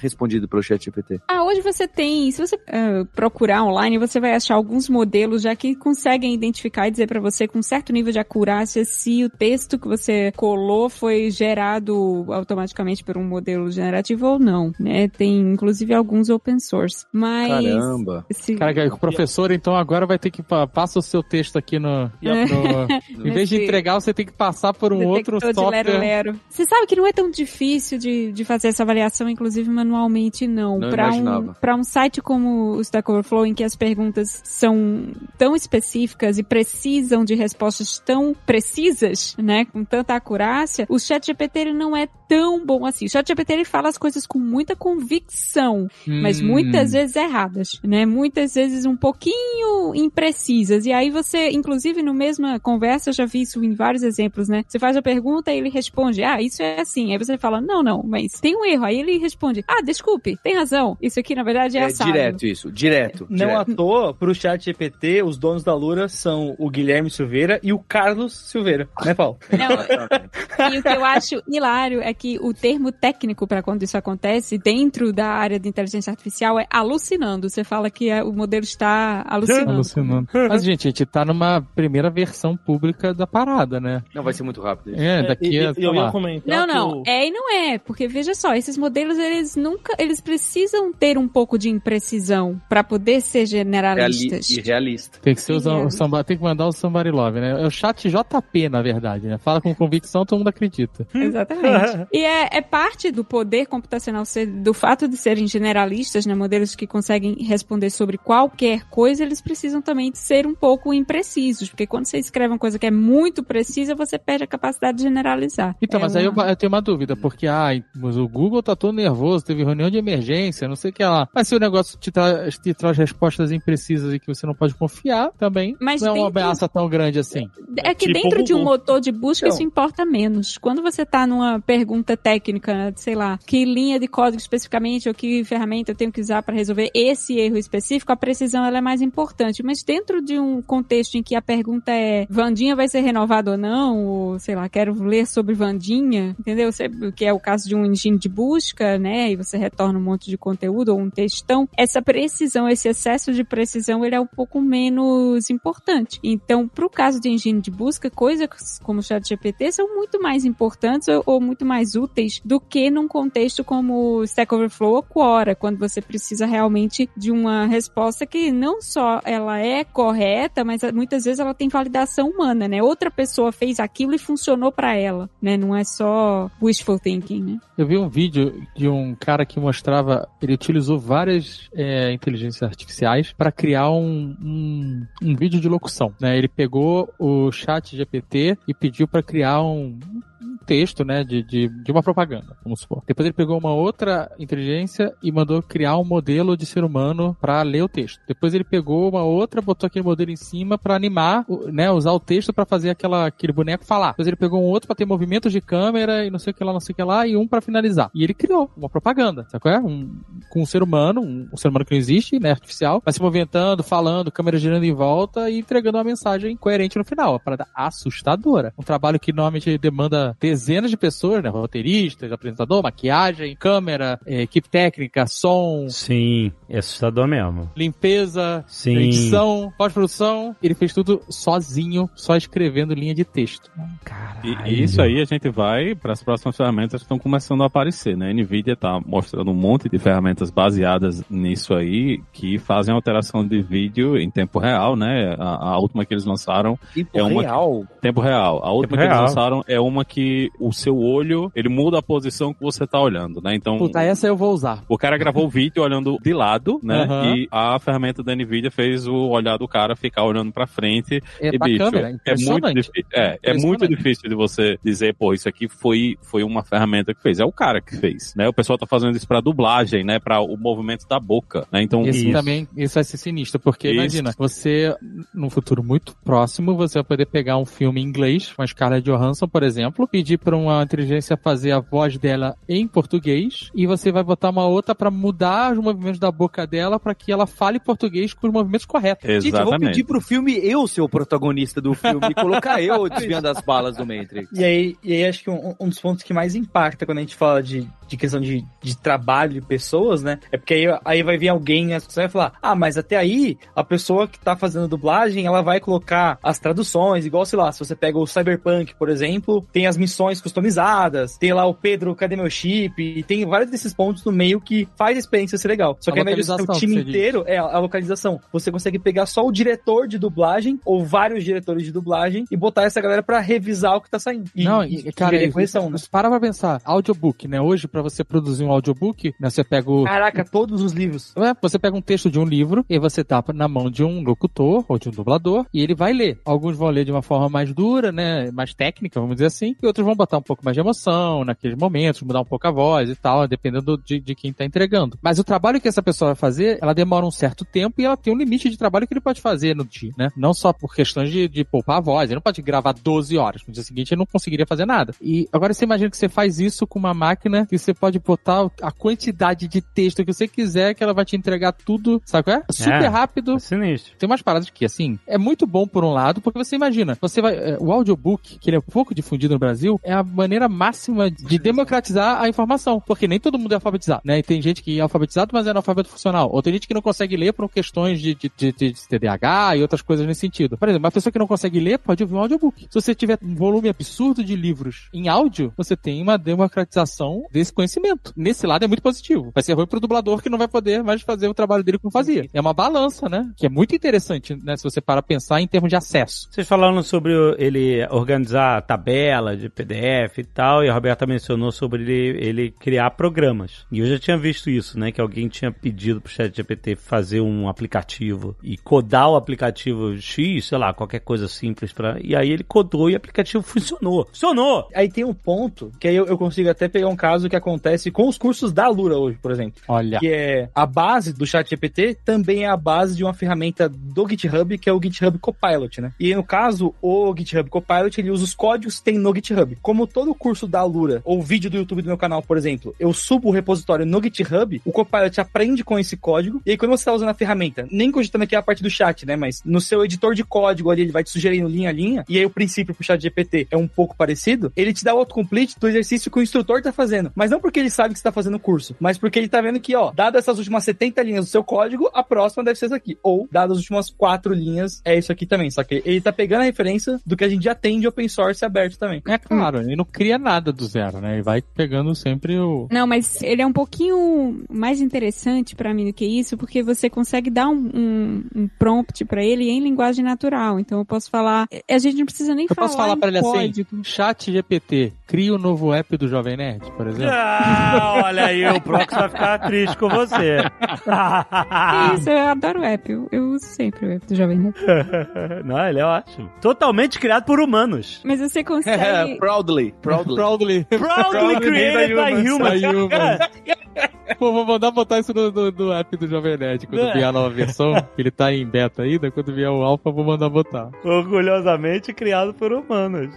respondido pelo chat GPT? Ah, hoje você tem, se você ah, procurar online, você vai achar alguns modelos já que conseguem identificar e dizer pra você com certo nível de acurácia se o texto que você colou foi gerado automaticamente por um modelo generativo ou não, né? Tem inclusive alguns open source. Mas Caramba. se- Cara, o professor então agora vai ter que pa- passa o seu texto aqui no, no- em vez de entregar, você tem que passar por um outro detector de software. lero-lero. Você sabe que não é tão difícil de, de fazer essa avaliação, inclusive manualmente, não. Não Pra um, imaginava. pra um site como o Stack Overflow, em que as perguntas são tão específicas e precisam de respostas tão precisas, né, com tanta acurácia, o ChatGPT ele não é tão bom assim. O ChatGPT ele fala as coisas com muita convicção, mas Hum. muitas vezes erradas, né? Muitas vezes um pouquinho imprecisas. E aí você, inclusive no mesma conversa, eu já vi isso em vários exemplos, né? Você faz a pergunta e ele responde, ah, isso é assim. Aí você fala, não, não, mas tem um erro. Aí ele responde, ah, desculpe, tem razão. Isso aqui na verdade é, É assado. direto isso, direto. Não direto. à toa, pro chat GPT, os donos da Lura são o Guilherme Silveira e o Carlos Silveira, né, Paulo? Não, e o que eu acho hilário é que o termo técnico para quando isso acontece dentro da área de inteligência artificial é alucinando. Você fala que é- o modelo está alucinando. Alucinando. Mas, gente, a gente tá numa primeira versão pública da parada, né? Não vai ser muito rápido. isso. É, daqui E- a. e- eu ia comentar Não, não, que o- é e não é, porque veja só, esses modelos eles nunca, eles precisam ter ter um pouco de imprecisão para poder ser generalistas. Reali e realista. Tem que ser o, samba, tem que mandar o Somebody Love, né? É o chat JP, na verdade, né? Fala com convicção, todo mundo acredita. Exatamente. e é, é parte do poder computacional ser, do fato de serem generalistas, né, modelos que conseguem responder sobre qualquer coisa, eles precisam também de ser um pouco imprecisos, porque quando você escreve uma coisa que é muito precisa, você perde a capacidade de generalizar. Então, É mas aí eu, uma- eu tenho uma dúvida, porque, ai, mas o Google tá todo nervoso, teve reunião de emergência, não sei o que lá. Mas se o negócio te, tra te traz respostas imprecisas e que você não pode confiar, também Mas não é uma ameaça tão grande assim. É que Tipo dentro o de um Google. motor de busca Então. isso importa menos. Quando você tá numa pergunta técnica, sei lá, que linha de código especificamente ou que ferramenta eu tenho que usar para resolver esse erro específico, a precisão ela é mais importante. Mas dentro de um contexto em que a pergunta é Vandinha vai ser renovada ou não, ou sei lá, quero ler sobre Vandinha, entendeu? Você- Que é o caso de um engine de busca, né? E você retorna um monte de conteúdo ou um textão. Essa precisão, esse excesso de precisão, ele é um pouco menos importante. Então, pro caso de engine de busca, coisas como o ChatGPT são muito mais importantes ou, ou muito mais úteis do que num contexto como Stack Overflow ou Quora, quando você precisa realmente de uma resposta que não só ela é correta, mas muitas vezes ela tem validação humana, né? Outra pessoa fez aquilo e funcionou para ela, né? Não é só wishful thinking, né? Eu vi um vídeo de um cara que mostrava, ele utilizou várias é, inteligências artificiais para criar um, um, um vídeo de locução. Né? Ele pegou o chat GPT e pediu para criar um texto né, de, de, de uma propaganda, vamos supor. Depois ele pegou uma outra inteligência e mandou criar um modelo de ser humano para ler o texto. Depois ele pegou uma outra, botou aquele modelo em cima para animar, né, usar o texto para fazer aquela, aquele boneco falar. Depois ele pegou um outro para ter movimentos de câmera e não sei o que lá, não sei o que lá, e um para finalizar. E ele criou uma propaganda, sabe qual é? Um, com um ser humano, um, um ser humano que não existe, né, artificial, vai se movimentando, falando, câmera girando em volta e entregando uma mensagem coerente no final. Uma parada assustadora. Um trabalho que normalmente demanda dezenas de pessoas, né, roteiristas, apresentador, maquiagem, câmera, eh, equipe técnica, som, Sim, é assustador mesmo. limpeza, Sim. edição, pós-produção. Ele fez tudo sozinho, só escrevendo linha de texto. E, e isso aí a gente vai para as próximas ferramentas que estão começando a aparecer, né? A Nvidia tá mostrando um monte de ferramentas baseadas nisso aí que fazem alteração de vídeo em tempo real, né? A, a última que eles lançaram Tipo, É uma- real. tempo real. A última Tempo que eles real. lançaram é uma que o seu olho, ele muda a posição que você tá olhando, né? Então, Puta, essa eu vou usar. o cara gravou o vídeo olhando de lado, né? Aham. E a ferramenta da Nvidia fez o olhar do cara ficar olhando pra frente. É e, bicho, câmera, é muito difícil. É, é muito difícil de você dizer, pô, isso aqui foi, foi uma ferramenta que fez. É o cara que fez, né? O pessoal tá fazendo isso pra dublagem, né? Pra o movimento da boca, né? Então, Esse Isso. também, isso vai ser sinistro, porque Isso. imagina, você, num futuro muito próximo, você vai poder pegar um filme em inglês, com a Scarlett Johansson, por exemplo, pedir pra uma inteligência fazer a voz dela em português, e você vai botar uma outra pra mudar os movimentos da boca dela pra que ela fale português com os movimentos corretos. Gente, eu vou exatamente. pedir pro filme eu ser o protagonista do filme e colocar eu desviando as balas do Matrix. E aí, e aí acho que um, um dos pontos que mais impacta quando a gente fala de, de questão de, de trabalho de pessoas, né? É porque aí, aí vai vir alguém e você vai falar, ah, mas até aí a pessoa que tá fazendo dublagem, ela vai colocar as traduções, igual, sei lá, se você pega o Cyberpunk, por exemplo, tem as missões customizadas, tem lá o Pedro, cadê meu chip? E tem vários desses pontos no meio que faz a experiência ser legal. Só A que ao invés de o time você diz. inteiro, é a, localização. Você consegue pegar só o diretor de dublagem ou vários diretores de dublagem e botar essa galera pra revisar o que tá saindo. E, Não, e, cara, e- correção, né? para pra pensar, audiobook, né? Hoje, pra você produzir um audiobook, né, você pega o, Caraca, todos os livros. É, você pega um texto de um livro e você tapa na mão de um locutor ou de um dublador e ele vai ler. Alguns vão ler de uma forma mais dura, né, mais técnica, vamos dizer assim, e outros vão botar um pouco mais de emoção naqueles momentos, mudar um pouco a voz e tal, dependendo de, de quem tá entregando. Mas o trabalho que essa pessoa vai fazer, ela demora um certo tempo e ela tem um limite de trabalho que ele pode fazer no dia, né? Não só por questões de, de poupar a voz, ele não pode gravar 12 horas, no dia seguinte ele não conseguiria fazer nada. E agora você imagina que você faz isso com uma máquina que você pode botar a quantidade de texto que você quiser, que ela vai te entregar tudo, sabe qual é? Super É. rápido. É sinistro. Tem umas paradas que, assim, é muito bom por um lado, porque você imagina, você vai. é, o audiobook, que ele é pouco difundido no Brasil, é a maneira máxima de democratizar a informação. Porque nem todo mundo é alfabetizado, né? E tem gente que é alfabetizado, mas é analfabeto funcional. Ou tem gente que não consegue ler por questões de, de, de, de TDAH e outras coisas nesse sentido. Por exemplo, uma pessoa que não consegue ler pode ouvir um audiobook. Se você tiver um volume absurdo de livros em áudio, você tem uma democratização desse conhecimento. Nesse lado é muito positivo. Vai ser ruim pro dublador que não vai poder mais fazer o trabalho dele como fazia. É uma balança, né? Que é muito interessante, né? Se você para pensar em termos de acesso. Vocês falaram sobre ele organizar tabela de PDF e tal, e a Roberta mencionou sobre ele, ele criar programas. E eu já tinha visto isso, né? Que alguém tinha pedido pro ChatGPT fazer um aplicativo e codar o aplicativo X, sei lá, qualquer coisa simples para. E aí ele codou e o aplicativo funcionou. Funcionou! Aí tem um ponto que aí eu, eu consigo até pegar um caso que acontece com os cursos da Lura hoje, por exemplo. Olha. Que é a base do chat GPT também é a base de uma ferramenta do GitHub, que é o GitHub Copilot, né? E no caso, o GitHub Copilot, ele usa os códigos que tem no GitHub. Como todo curso da Lura, ou vídeo do YouTube do meu canal, por exemplo, eu subo o repositório no GitHub, o Copilot aprende com esse código, e aí quando você está usando a ferramenta, nem cogitando aqui a parte do chat, né? Mas no seu editor de código ali, ele vai te sugerindo linha a linha, e aí o princípio pro chat GPT é um pouco parecido, ele te dá o autocomplete do exercício que o instrutor tá fazendo. Mas não porque ele sabe que você tá fazendo o curso, mas porque ele tá vendo que, ó, dado essas últimas 70 linhas do seu código, a próxima deve ser essa aqui. Ou, dadas as últimas quatro linhas, é isso aqui também. Só que ele tá pegando a referência do que a gente já tem de open source aberto também. É claro, ele não cria nada do zero, né? Ele vai pegando sempre o. Não, mas ele é um pouquinho mais interessante pra mim do que isso, porque você consegue dar um, um, um prompt pra ele em linguagem natural. Então eu posso falar. A gente não precisa nem Eu falar. posso falar pra ele código. assim: chat GPT, cria o novo app do Jovem Nerd, por exemplo. Ah, olha aí, o Prox vai ficar triste com você. Que isso, eu adoro o app. Eu, eu uso sempre o app do Jovem Nerd. Não, ele é ótimo. Totalmente criado por humanos. Mas você consegue. proudly, proudly. Proudly. Proudly created by humans. By humans. Pô, vou mandar botar isso no, no- no app do Jovem Nerd. Quando É. vier a nova versão, ele tá em beta ainda, quando vier o alpha, vou mandar botar. Orgulhosamente criado por humanos.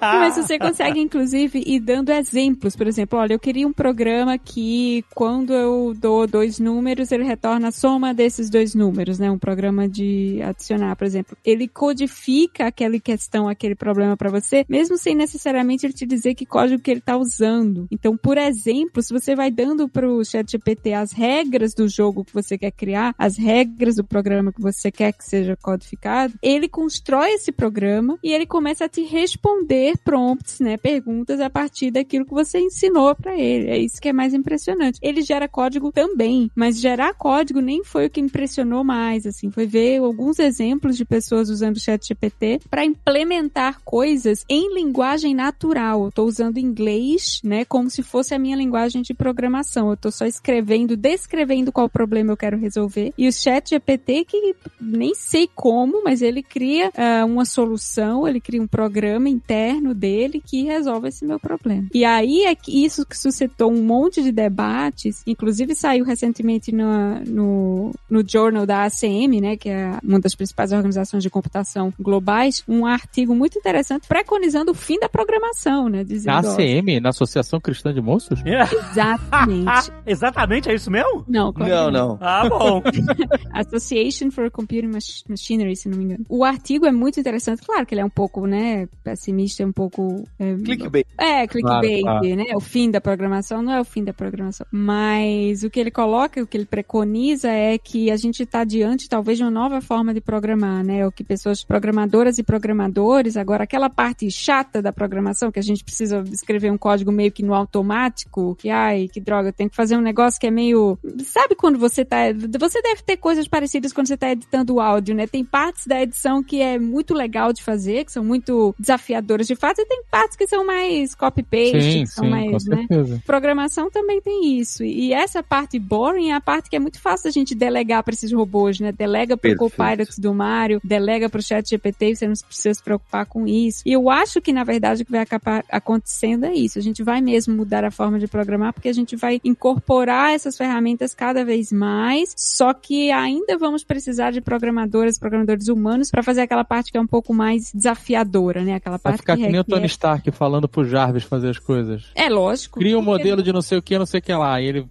Mas você consegue, inclusive, ir dando exemplos. Por exemplo, olha, eu queria um programa que, quando eu dou dois números, ele retorna a soma desses dois números, né? Um programa de adicionar, por exemplo. Ele codifica aquela questão, aquele problema para você, mesmo sem necessariamente ele te dizer que código que ele tá usando. Então, por exemplo, se você vai dando pro ChatGPT as regras do jogo que você quer criar, as regras do programa que você quer que seja codificado, ele constrói esse programa e ele começa a te responder prompts, né, perguntas a partir daquilo que você ensinou para ele. É isso que é mais impressionante. Ele gera código também, mas gerar código nem foi o que impressionou mais, assim, foi ver alguns exemplos de pessoas usando o ChatGPT para implementar coisas em linguagem natural. Tô usando inglês, né, como se fosse a minha linguagem de programação. Eu tô só escrevendo, descrevendo qual problema eu quero resolver. E o ChatGPT que nem sei como, mas ele cria ah, uma solução, ele cria um programa interno dele que resolve esse meu problema. E aí é que isso que suscitou um monte de debates, inclusive saiu recentemente no, no, no journal da ACM, né, que é uma das principais organizações de computação globais, um artigo muito interessante preconizando o fim da programação, né, dizendo... Na ó, ACM, na Associação Cristã de Moços? Exatamente. Exatamente, é isso mesmo? Não, claro Não, que não. Ah, bom. Association for Computing Mach- Machinery, se não me engano. O artigo é muito interessante. Claro que ele é um pouco, né, pessimista, é um pouco... É, Clickbait. é, clickbait, Claro, claro. né? O fim da programação não é o fim da programação. Mas o que ele coloca, o que ele preconiza é que a gente está diante, talvez, de uma nova forma de programar, né? O que pessoas programadoras e programadores, agora aquela parte chata da programação, que a gente precisa escrever um código meio que no automático, que, ai, que droga, eu tenho que fazer um negócio que é meio... Sabe quando você tá... Você deve ter coisas parecidas quando você tá editando o áudio, né? Tem partes da edição que é muito legal de fazer, que são muito desafiadoras de fato, e tem partes que são mais copy-paste, Sim, que são sim, mais, né? certeza. Programação também tem isso. E essa parte boring é a parte que é muito fácil a gente delegar para esses robôs, né? Delega pro Perfeito. Copilot do Mario, delega pro chat GPT, você não precisa se preocupar com isso. E eu acho que, na verdade, o que vai acabar acontecendo é isso. A gente vai mesmo mudar a forma de programar, porque a gente vai incorporar essas ferramentas cada vez mais, só que ainda vamos precisar de programadoras, programadores humanos, para fazer aquela parte que é um pouco mais desafiadora, né? Aquela Vai parte ficar que que nem o Tony Stark falando pro Jarvis fazer as coisas. É lógico. Cria um modelo de não sei o que, não sei o que lá. E ele.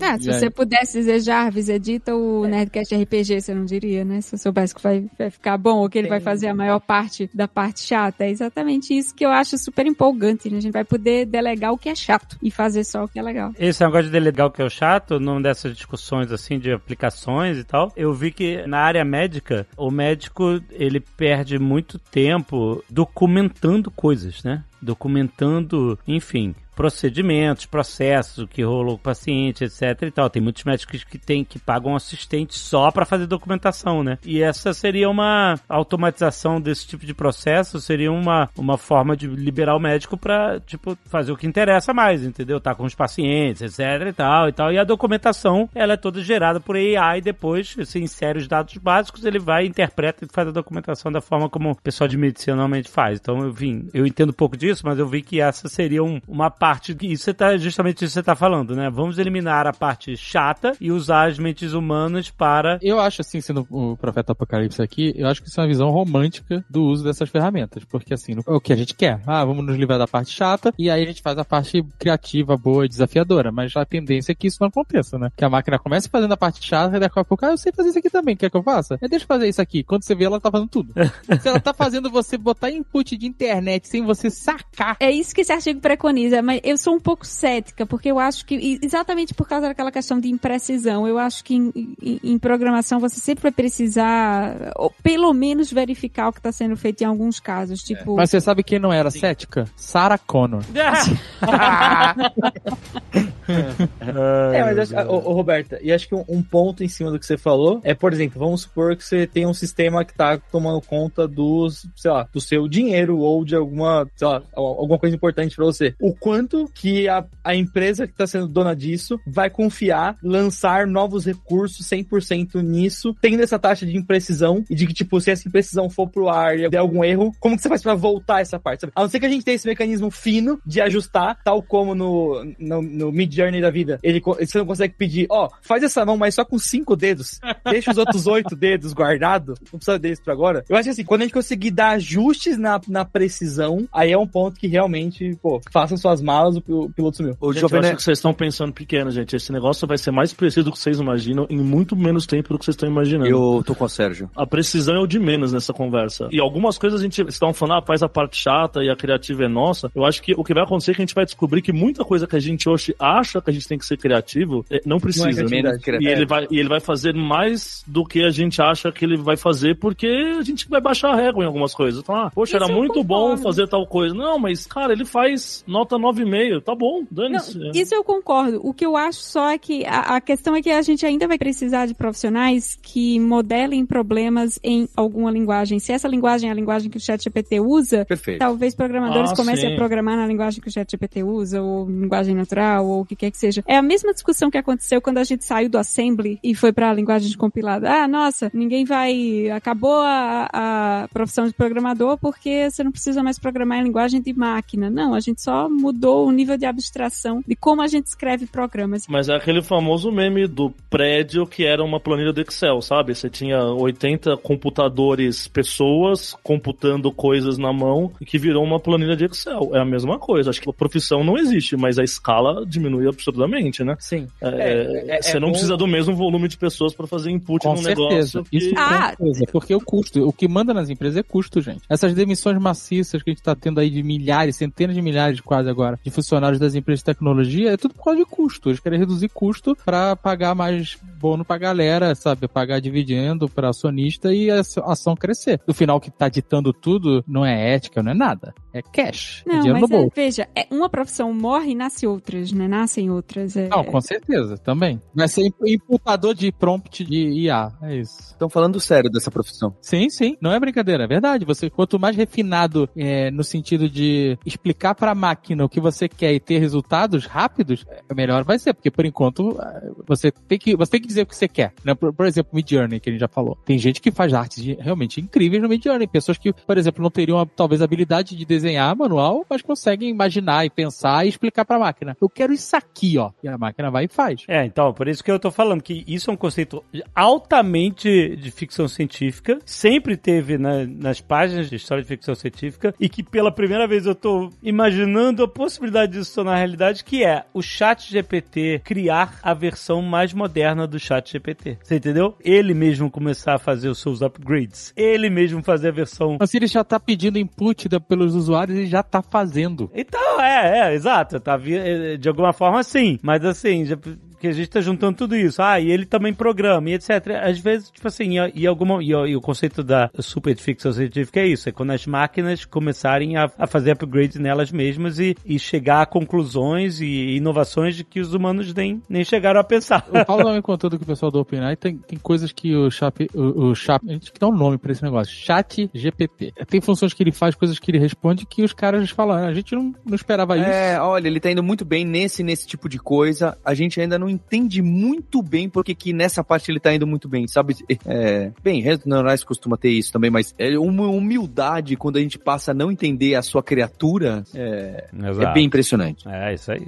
Ah, se aí- você pudesse dizer, Jarvis, edita o Nerdcast RPG, você não diria, né? Se eu soubesse que vai, vai ficar bom ou que ele vai fazer a maior parte da parte chata. É exatamente isso que eu acho super empolgante, né? A gente vai poder delegar o que é chato e fazer só o que é legal. Esse negócio de delegar o que é o chato, numa dessas discussões assim de aplicações e tal, eu vi que na área médica, o médico ele perde muito tempo documentando coisas, né? Documentando, enfim. procedimentos, processos, o que rolou com o paciente, etc e tal. Tem muitos médicos que tem que pagam assistente só para fazer documentação, né? E essa seria uma automatização desse tipo de processo, seria uma, uma forma de liberar o médico para tipo fazer o que interessa mais, entendeu? Tá com os pacientes, etc e tal e tal. E a documentação, ela é toda gerada por AI depois você insere os dados básicos, ele vai interpreta e faz a documentação da forma como o pessoal de medicina normalmente faz. Então, eu vim, eu entendo um pouco disso, mas eu vi que essa seria um, uma parte que isso tá justamente isso que você tá falando, né? Vamos eliminar a parte chata e usar as mentes humanas para Eu acho, assim, sendo o profeta Apocalipse aqui, eu acho que isso é uma visão romântica do uso dessas ferramentas. Porque, assim, o que a gente quer. Ah, vamos nos livrar da parte chata e aí a gente faz a parte criativa, boa e desafiadora. Mas a tendência é que isso não aconteça, né? Que a máquina comece fazendo a parte chata e daqui a pouco, ah, eu sei fazer isso aqui também, quer que eu faça? É, deixa eu fazer isso aqui. Quando você vê, ela tá fazendo tudo. Se ela tá fazendo você botar input de internet sem você É isso que esse artigo preconiza, mas eu sou um pouco cética, porque eu acho que, exatamente por causa daquela questão de imprecisão, eu acho que em, em- em programação você sempre vai precisar, ou pelo menos verificar o que está sendo feito em alguns casos, tipo... Mas você sabe quem não era cética? Sarah Connor. É, mas acho, ô, ô, Roberta, e acho que um, um ponto em cima do que você falou é, por exemplo, vamos supor que você tem um sistema que tá tomando conta dos, sei lá, do seu dinheiro ou de alguma, sei lá, alguma coisa importante pra você. O quanto que a, a empresa que tá sendo dona disso vai confiar, lançar novos recursos 100% nisso, tendo essa taxa de imprecisão e de que, tipo, se essa imprecisão for pro ar e der algum erro, como que você faz pra voltar essa parte? Sabe? A não ser que a gente tenha esse mecanismo fino de ajustar, tal como no, no, no Mid Journey da vida. Ele, você não consegue pedir, ó, faz essa mão, mas só com cinco dedos. Deixa os outros oito dedos guardados. Não precisa deles pra agora. Eu acho que assim, quando a gente conseguir dar ajustes na, na precisão, aí é um ponto que realmente, pô, façam suas malas, o, pi- o piloto sumiu. Ô, Gente, Jovem eu acho que vocês estão pensando pequeno, gente. Esse negócio vai ser mais preciso do que vocês imaginam em muito menos tempo do que vocês estão imaginando. Eu tô com a Sérgio. A precisão é o de menos nessa conversa. E algumas coisas a gente vocês estão falando, ah, faz a parte chata e a criativa é nossa. Eu acho que o que vai acontecer é que a gente vai descobrir que muita coisa que a gente hoje acha que a gente tem que ser criativo, é, não precisa. Não é. Menos E ele, vai, e ele vai fazer mais do que a gente acha que ele vai fazer, porque a gente vai baixar a régua em algumas coisas. Então, ah, poxa, Isso era muito bom fazer tal coisa. Não, mas, cara, ele faz nota 9,5. Tá bom, Não, dane-se. isso eu concordo. O que eu acho só é que a, a questão é que a gente ainda vai precisar de profissionais que modelem problemas em alguma linguagem. Se essa linguagem é a linguagem que o ChatGPT usa, Perfeito. talvez programadores Ah, comecem sim. a programar na linguagem que o ChatGPT usa, ou linguagem natural, ou o que quer que seja. É a mesma discussão que aconteceu quando a gente saiu do assembly e foi para a linguagem de compilada. Ah, nossa, ninguém vai. Acabou a, a profissão de programador porque você não precisa mais programar em linguagem de máquina. Não, a gente só mudou o nível de abstração de como a gente escreve programas. Mas é aquele famoso meme do prédio que era uma planilha do Excel, sabe? Você tinha 80 computadores, pessoas computando coisas na mão e que virou uma planilha de Excel. É a mesma coisa. Acho que a profissão não existe, mas a escala diminui absurdamente, né? Sim. É, É, é- você é não bom- precisa do mesmo volume de pessoas para fazer input Com num certeza. negócio. que- Isso Ah! certeza. Porque o custo, o que manda nas empresas é custo, gente. Essas demissões maciças que a gente tá tendo aí de milhares, centenas de milhares quase agora, de funcionários das empresas de tecnologia, é tudo por causa de custo. Eles querem reduzir custo para pagar mais bônus pra galera, sabe? Pagar dividendo pra acionista e a ação crescer. No final, o que tá ditando tudo não é ética, não é nada. É cash. é Não, dinheiro mas no é, veja, é, uma profissão morre e nasce outras, né? Nascem outras. É, Não, com certeza, também. Vai ser imp- imputador de prompt de IA, é isso. Estão falando sério dessa profissão. Sim, sim, não é brincadeira, é verdade. Você quanto mais refinado é, no sentido de explicar para a máquina o que você quer e ter resultados rápidos, é, melhor vai ser, porque por enquanto é, você tem que você tem que dizer o que você quer. Né? Por, por exemplo, Midjourney que a gente já falou. Tem gente que faz artes realmente incríveis no Midjourney, pessoas que, por exemplo, não teriam a, talvez a habilidade de desenhar manual, mas conseguem imaginar e pensar e explicar para a máquina. Eu quero isso aqui, ó, e a máquina vai e faz. É, então, por isso que eu tô falando que isso é um conceito altamente de ficção científica, sempre teve na- nas páginas de história de ficção científica, e que pela primeira vez eu tô imaginando a possibilidade disso tornar realidade, que é o chat GPT criar a versão mais moderna do chat GPT. Você entendeu? Ele mesmo começar a fazer os seus upgrades. Ele mesmo fazer a versão Mas ele já tá pedindo input da- pelos usuários, ele já tá fazendo. Então, é, é, exato. Tá, é, de alguma forma, sim. Mas assim, já- Porque a gente tá juntando tudo isso. Ah, e ele também programa, e etc. Às vezes, tipo assim, e, e alguma, e, e o conceito da super ficção científica é isso, é quando as máquinas começarem a, a fazer upgrades nelas mesmas e, e chegar a conclusões e inovações de que os humanos nem, nem chegaram a pensar. O Paulo não me contou do que o pessoal do OpenAI tem, tem coisas que o Chat, o, o Chat, a gente que dá um nome pra esse negócio, Chat GPT. Tem funções que ele faz, coisas que ele responde que os caras falam, "Ah, a gente não, não esperava isso. É, olha, ele tá indo muito bem nesse, nesse tipo de coisa. A gente ainda não entende muito bem porque que nessa parte ele tá indo muito bem, sabe? É, bem, redes neurais costuma ter isso também, mas é uma humildade quando a gente passa a não entender a sua criatura é, é bem impressionante. É, isso aí.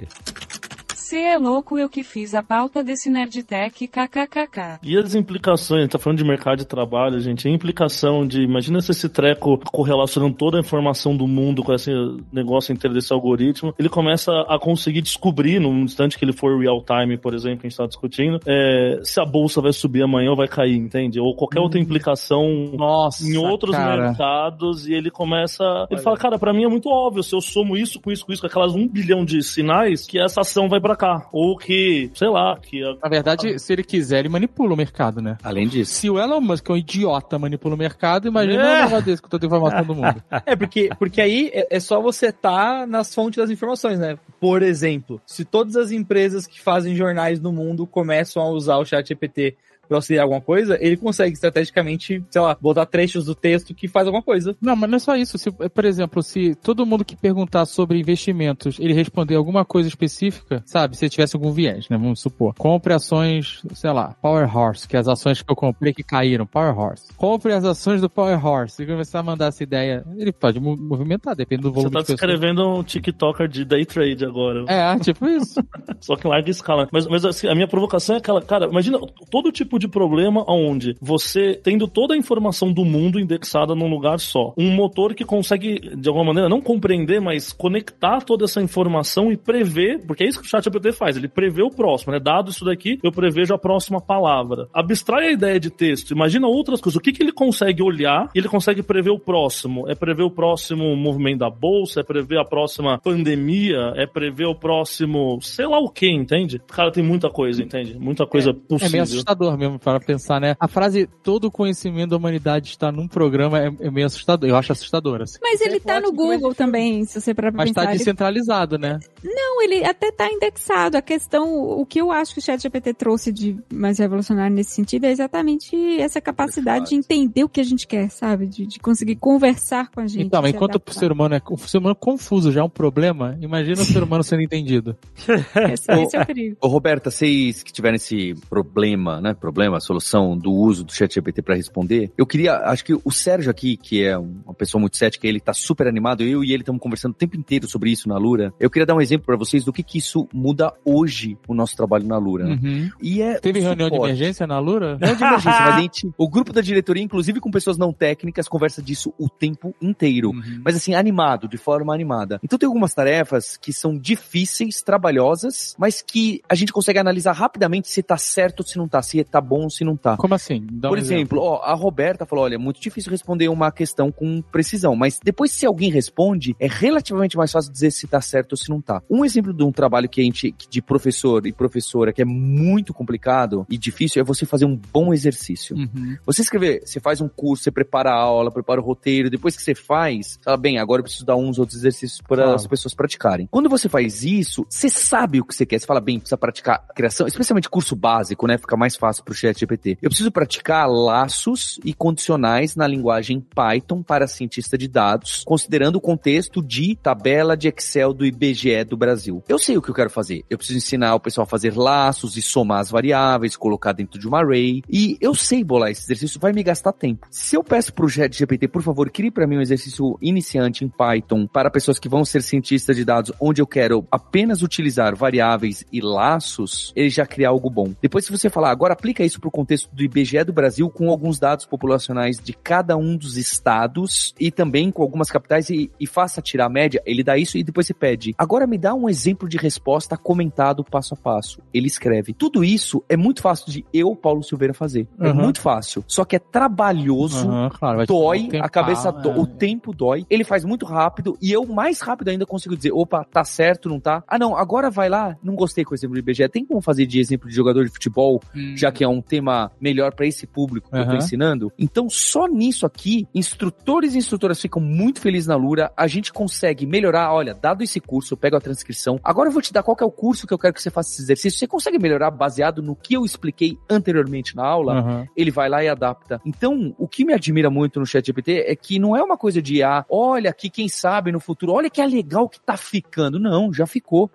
Cê é louco eu que fiz a pauta desse Nerdtech kkkk. E as implicações, a gente tá falando de mercado de trabalho, gente, a implicação de, imagina se esse treco correlacionando toda a informação do mundo com esse negócio inteiro desse algoritmo, ele começa a conseguir descobrir, no instante que ele for real time, por exemplo, que a gente tá discutindo, é, se a bolsa vai subir amanhã ou vai cair, entende? Ou qualquer outra implicação Nossa, em outros cara. mercados e ele começa. Ele fala, cara, pra mim é muito óbvio, se eu somo isso com isso, com isso, com aquelas um bilhão de sinais, que essa ação vai pra cá. Ou que, sei lá, que. a- Na verdade, se ele quiser, ele manipula o mercado, né? Além disso. Se o Elon Musk é um idiota, manipula o mercado, imagina É. um negócio desse com toda a informação do mundo. É, porque, porque aí é, é só você estar nas fontes das informações, né? Por exemplo, se todas as empresas que fazem jornais no mundo começam a usar o chat GPT para auxiliar alguma coisa, ele consegue estrategicamente, sei lá, botar trechos do texto que faz alguma coisa. Não, mas não é só isso. Se, por exemplo, se todo mundo que perguntar sobre investimentos, ele responder alguma coisa específica, sabe? Se tivesse algum viés, né? Vamos supor. Compre ações, sei lá, Power Horse, que é as ações que eu comprei que caíram, Power Horse. Compre as ações do Power Horse. E começar a mandar essa ideia, ele pode mo- movimentar, depende do Você volume tá de pessoas. descrevendo um TikToker de day trade agora. É, tipo isso. Só que em larga escala. Mas, mas assim, a minha provocação é aquela, cara, imagina todo tipo de problema onde você, tendo toda a informação do mundo indexada num lugar só, um motor que consegue, de alguma maneira, não compreender, mas conectar toda essa informação e prever, porque é isso que o ChatGPT faz, ele prevê o próximo, né? Dado isso daqui, eu prevejo a próxima palavra. Abstrai a ideia de texto, imagina outras coisas. O que, que ele consegue olhar e ele consegue prever o próximo? É prever o próximo movimento da bolsa, é prever a próxima pandemia, é prever o próximo, sei lá o que, entende? Cara, tem muita coisa, entende? Muita coisa É possível. meio assustador mesmo para pensar, né? A frase todo o conhecimento da humanidade está num programa é, é meio assustador. Eu acho assustador, assim. Mas ele tá no Google também, se você pra Mas pensar. tá ele- descentralizado, né? Não, ele até tá indexado. A questão, o que eu acho que o ChatGPT trouxe de mais revolucionário nesse sentido é exatamente essa capacidade de entender o que a gente quer, sabe? De, de conseguir conversar com a gente. Então, mas enquanto o adaptar. ser humano é o ser humano confuso já é um problema, imagina o ser humano sendo entendido. Esse, esse é o perigo. Ô, Roberta, vocês que tiveram esse problema, né? Problema, solução do uso do ChatGPT para responder, eu queria, acho que o Sérgio aqui, que é uma pessoa muito cética, ele tá super animado, eu e ele estamos conversando o tempo inteiro sobre isso na Lura. Eu queria dar um exemplo para vocês do que que isso muda hoje o nosso trabalho na Lura. Uhum. E é Teve reunião de emergência na Lura? Não de emergência, mas a gente, o grupo da diretoria, inclusive com pessoas não técnicas, conversa disso o tempo inteiro. Uhum. Mas assim, animado, de forma animada. Então tem algumas tarefas que são difíceis, trabalhosas, mas que a gente consegue analisar rapidamente se tá certo ou se não tá, se tá bom ou se não tá. Como assim? Dá um Por exemplo, ó, a Roberta falou: olha, é muito difícil responder uma questão com precisão, mas depois, se alguém responde, é relativamente mais fácil dizer se tá certo ou se não tá. Um exemplo de um trabalho que a gente, de professor e professora, que é muito complicado e difícil, é você fazer um bom exercício. Uhum. Você escrever, você faz um curso, você prepara a aula, prepara o roteiro, depois que você faz, fala, bem, agora eu preciso dar uns outros exercícios para Claro. as pessoas praticarem. Quando você faz isso, você sabe o que você quer. Você fala, bem, precisa praticar criação, especialmente curso básico, né? Fica mais fácil pro chat GPT. Eu preciso praticar laços e condicionais na linguagem Python para cientista de dados, considerando o contexto de tabela de Excel do IBGE do Brasil. Eu sei o que eu quero fazer. Eu preciso ensinar o pessoal a fazer laços e somar as variáveis, colocar dentro de uma array. E eu sei bolar esse exercício, vai me gastar tempo. Se eu peço pro chat GPT, por favor, crie para mim um exercício iniciante em Python para pessoas que vão ser cientistas de dados, onde eu quero apenas utilizar variáveis e laços, ele já cria algo bom. Depois, se você falar, agora aplica isso pro contexto do IBGE do Brasil com alguns dados populacionais de cada um dos estados e também com algumas capitais e, e faça tirar a média, ele dá isso e depois você pede. Agora me dá um exemplo de resposta comentado passo a passo. Ele escreve. Tudo isso é muito fácil de eu, Paulo Silveira, fazer. É Uhum. muito fácil. Só que é trabalhoso. Aham, claro, Dói, a cabeça é. dói, o tempo dói. Ele faz muito rápido e eu mais rápido ainda consigo dizer, opa, tá certo, não tá? Ah, não, agora vai lá, não gostei com o exemplo do IBGE. Tem como fazer de exemplo de jogador de futebol, já que é um tema melhor pra esse público que eu tô ensinando? Então, só nisso aqui, instrutores e instrutoras ficam muito felizes na Lura. A gente consegue melhorar. Olha, dado esse curso, eu pego a transcrição. Agora eu vou te dar qual é o curso que eu quero que você faça esse exercício. Você consegue melhorar baseado no que eu expliquei anteriormente na aula? Aham. ele vai lá e adapta. Então, o que me admira muito no ChatGPT é que não é uma coisa de, ah, olha aqui, quem sabe no futuro, olha que é legal que tá ficando. Não, já ficou.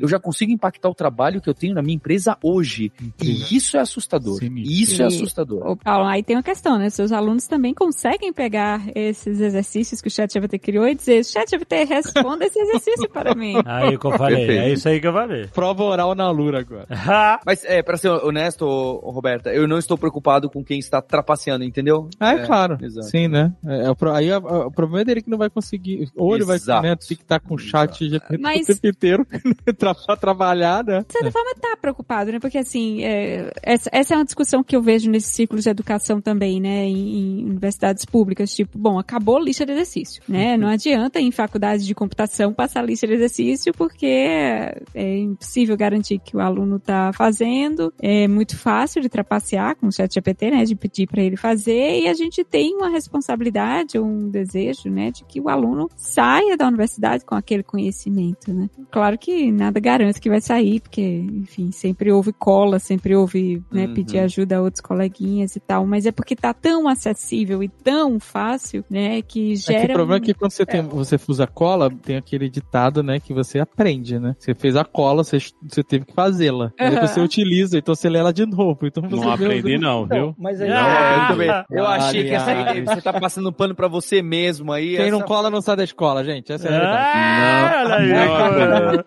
Eu já consigo impactar o trabalho que eu tenho na minha empresa hoje. E isso é assustador. Sinistro. E isso é E- assustador. Ô, Paulo, aí tem uma questão, né? Seus alunos também conseguem pegar esses exercícios que o ChatGPT criou e dizer, ChatGPT, responda esse exercício para mim. Aí que eu falei, Perfeito. é isso aí que eu falei. Prova oral na Lura agora. Mas, é, pra ser honesto, Roberta, eu não estou preocupado com quem está trapaceando, entendeu? Ah, é, claro. exato. Sim, né? É, é aí a- a- o problema é dele que não vai conseguir. Ou ele vai né, ter que estar com o chat GPT Mas- o tempo inteiro pra trabalhar, né? De certa forma, tá preocupado, né? Porque, assim, é, essa, essa é uma discussão que eu vejo nesses ciclos de educação também, né? Em, em universidades públicas. Tipo, bom, acabou a lista de exercício, né? Não adianta em faculdades de computação passar a lista de exercício porque é impossível garantir que o aluno tá fazendo. É muito fácil de trapacear com o chat GPT, né? De pedir para ele fazer. E a gente tem uma responsabilidade, um desejo, né? De que o aluno saia da universidade com aquele conhecimento, né? Claro que nada garante que vai sair, porque, enfim, sempre houve cola, sempre houve, né, Uhum. Pedir ajuda a outros coleguinhas e tal, mas é porque tá tão acessível e tão fácil, né, que É gera que o problema é um- que quando você, tem, você usa cola, tem aquele ditado, né, que você aprende, né? Você fez a cola, você, você teve que fazê-la. Aí Depois você utiliza, então você lê ela de novo. Então você Não aprendi não, viu? Então, mas aí, Não, Ah, eu também. Eu achei que essa vale. você tá passando pano pra você mesmo aí. Quem não essa- cola não sai da escola, gente. Essa é a verdade. Ah, olha aí. Não,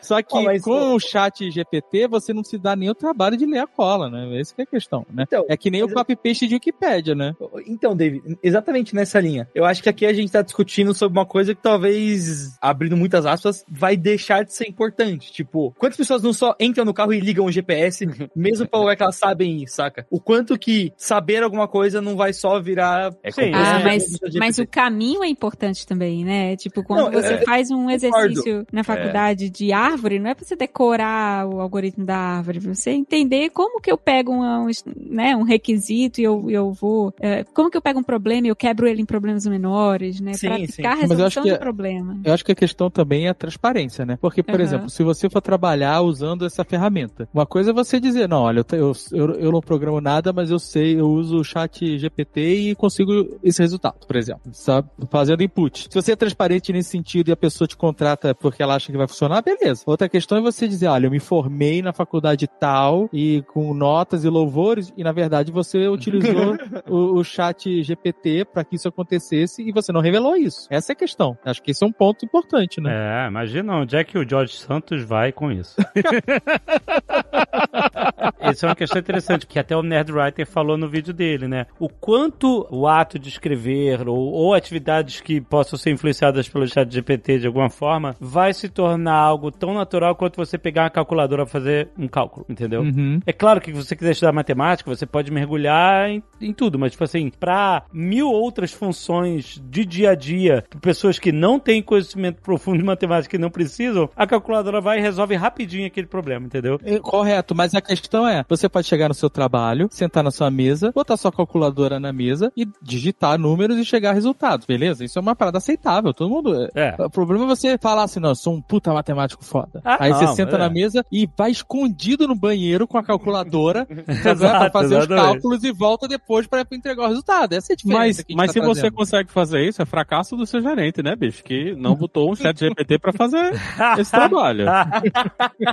Só que mas com o chat GPT, você não se dá nem o trabalho de ler a cola, né? Essa que é a questão, né? Então, é que nem o copy-paste de Wikipédia, né? Então, David, exatamente nessa linha. Eu acho que aqui a gente tá discutindo sobre uma coisa que talvez, abrindo muitas aspas, vai deixar de ser importante. Tipo, quantas pessoas não só entram no carro e ligam o GPS, mesmo pra lugar que elas sabem ir, saca? O quanto que saber alguma coisa não vai só virar... É Sim. Ah, É, mas, mas o caminho é importante também, né? Tipo, quando Não, você é, faz um exercício na É. faculdade de árvore, não é pra você decorar o algoritmo da árvore, você entender como que eu pego um, um, né, um requisito e eu, eu vou. é, como que eu pego um problema e eu quebro ele em problemas menores, né? Sim, Praticar sim. a resolução de problema. Eu acho que a questão também é a transparência, né? Porque, por Aham. exemplo, se você for trabalhar usando essa ferramenta, uma coisa é você dizer, não, olha, eu, eu, eu não programo nada, mas eu sei, eu uso o chat GPT e consigo esse resultado, por exemplo, sabe? Fazendo input. Se você é transparente nesse sentido e a pessoa te contrata porque ela acha que vai funcionar, beleza. Outra questão é você dizer, olha, eu me formei na faculdade tal e com notas e louvores e, na verdade, você utilizou o, o chat GPT para que isso acontecesse e você não revelou isso. Essa é a questão. Acho que esse é um ponto importante, né? É, imagina onde é que o George Santos vai com isso. Isso é uma questão interessante, que até o Nerd Writer falou no vídeo dele, né? O quanto o ato de escrever ou, ou atividades que possam ser influenciadas pelo chat GPT de alguma forma vai se tornar algo tão natural quanto você pegar uma calculadora pra fazer um cálculo, entendeu? Uhum. É claro que se você quiser estudar matemática, você pode mergulhar em, em tudo, mas, tipo assim, pra mil outras funções de dia a dia, pessoas que não têm conhecimento profundo de matemática e não precisam, a calculadora vai e resolve rapidinho aquele problema, entendeu? É, Correto, mas a questão é, você pode chegar no seu trabalho, sentar na sua mesa, botar sua calculadora na mesa e digitar números e chegar a resultados, beleza? Isso é uma parada aceitável, todo mundo... É. O problema é você falar assim, não, eu sou um puta matemático foda. Ah, Aí você não, senta é. na mesa e vai escondido no banheiro com a calculadora pra Exato, fazer os exatamente. cálculos e volta depois pra entregar o resultado. Essa é a diferença Mas, que a gente mas tá se você consegue fazer isso, é fracasso do seu gerente, né, bicho? Que não botou um chat GPT pra fazer esse trabalho.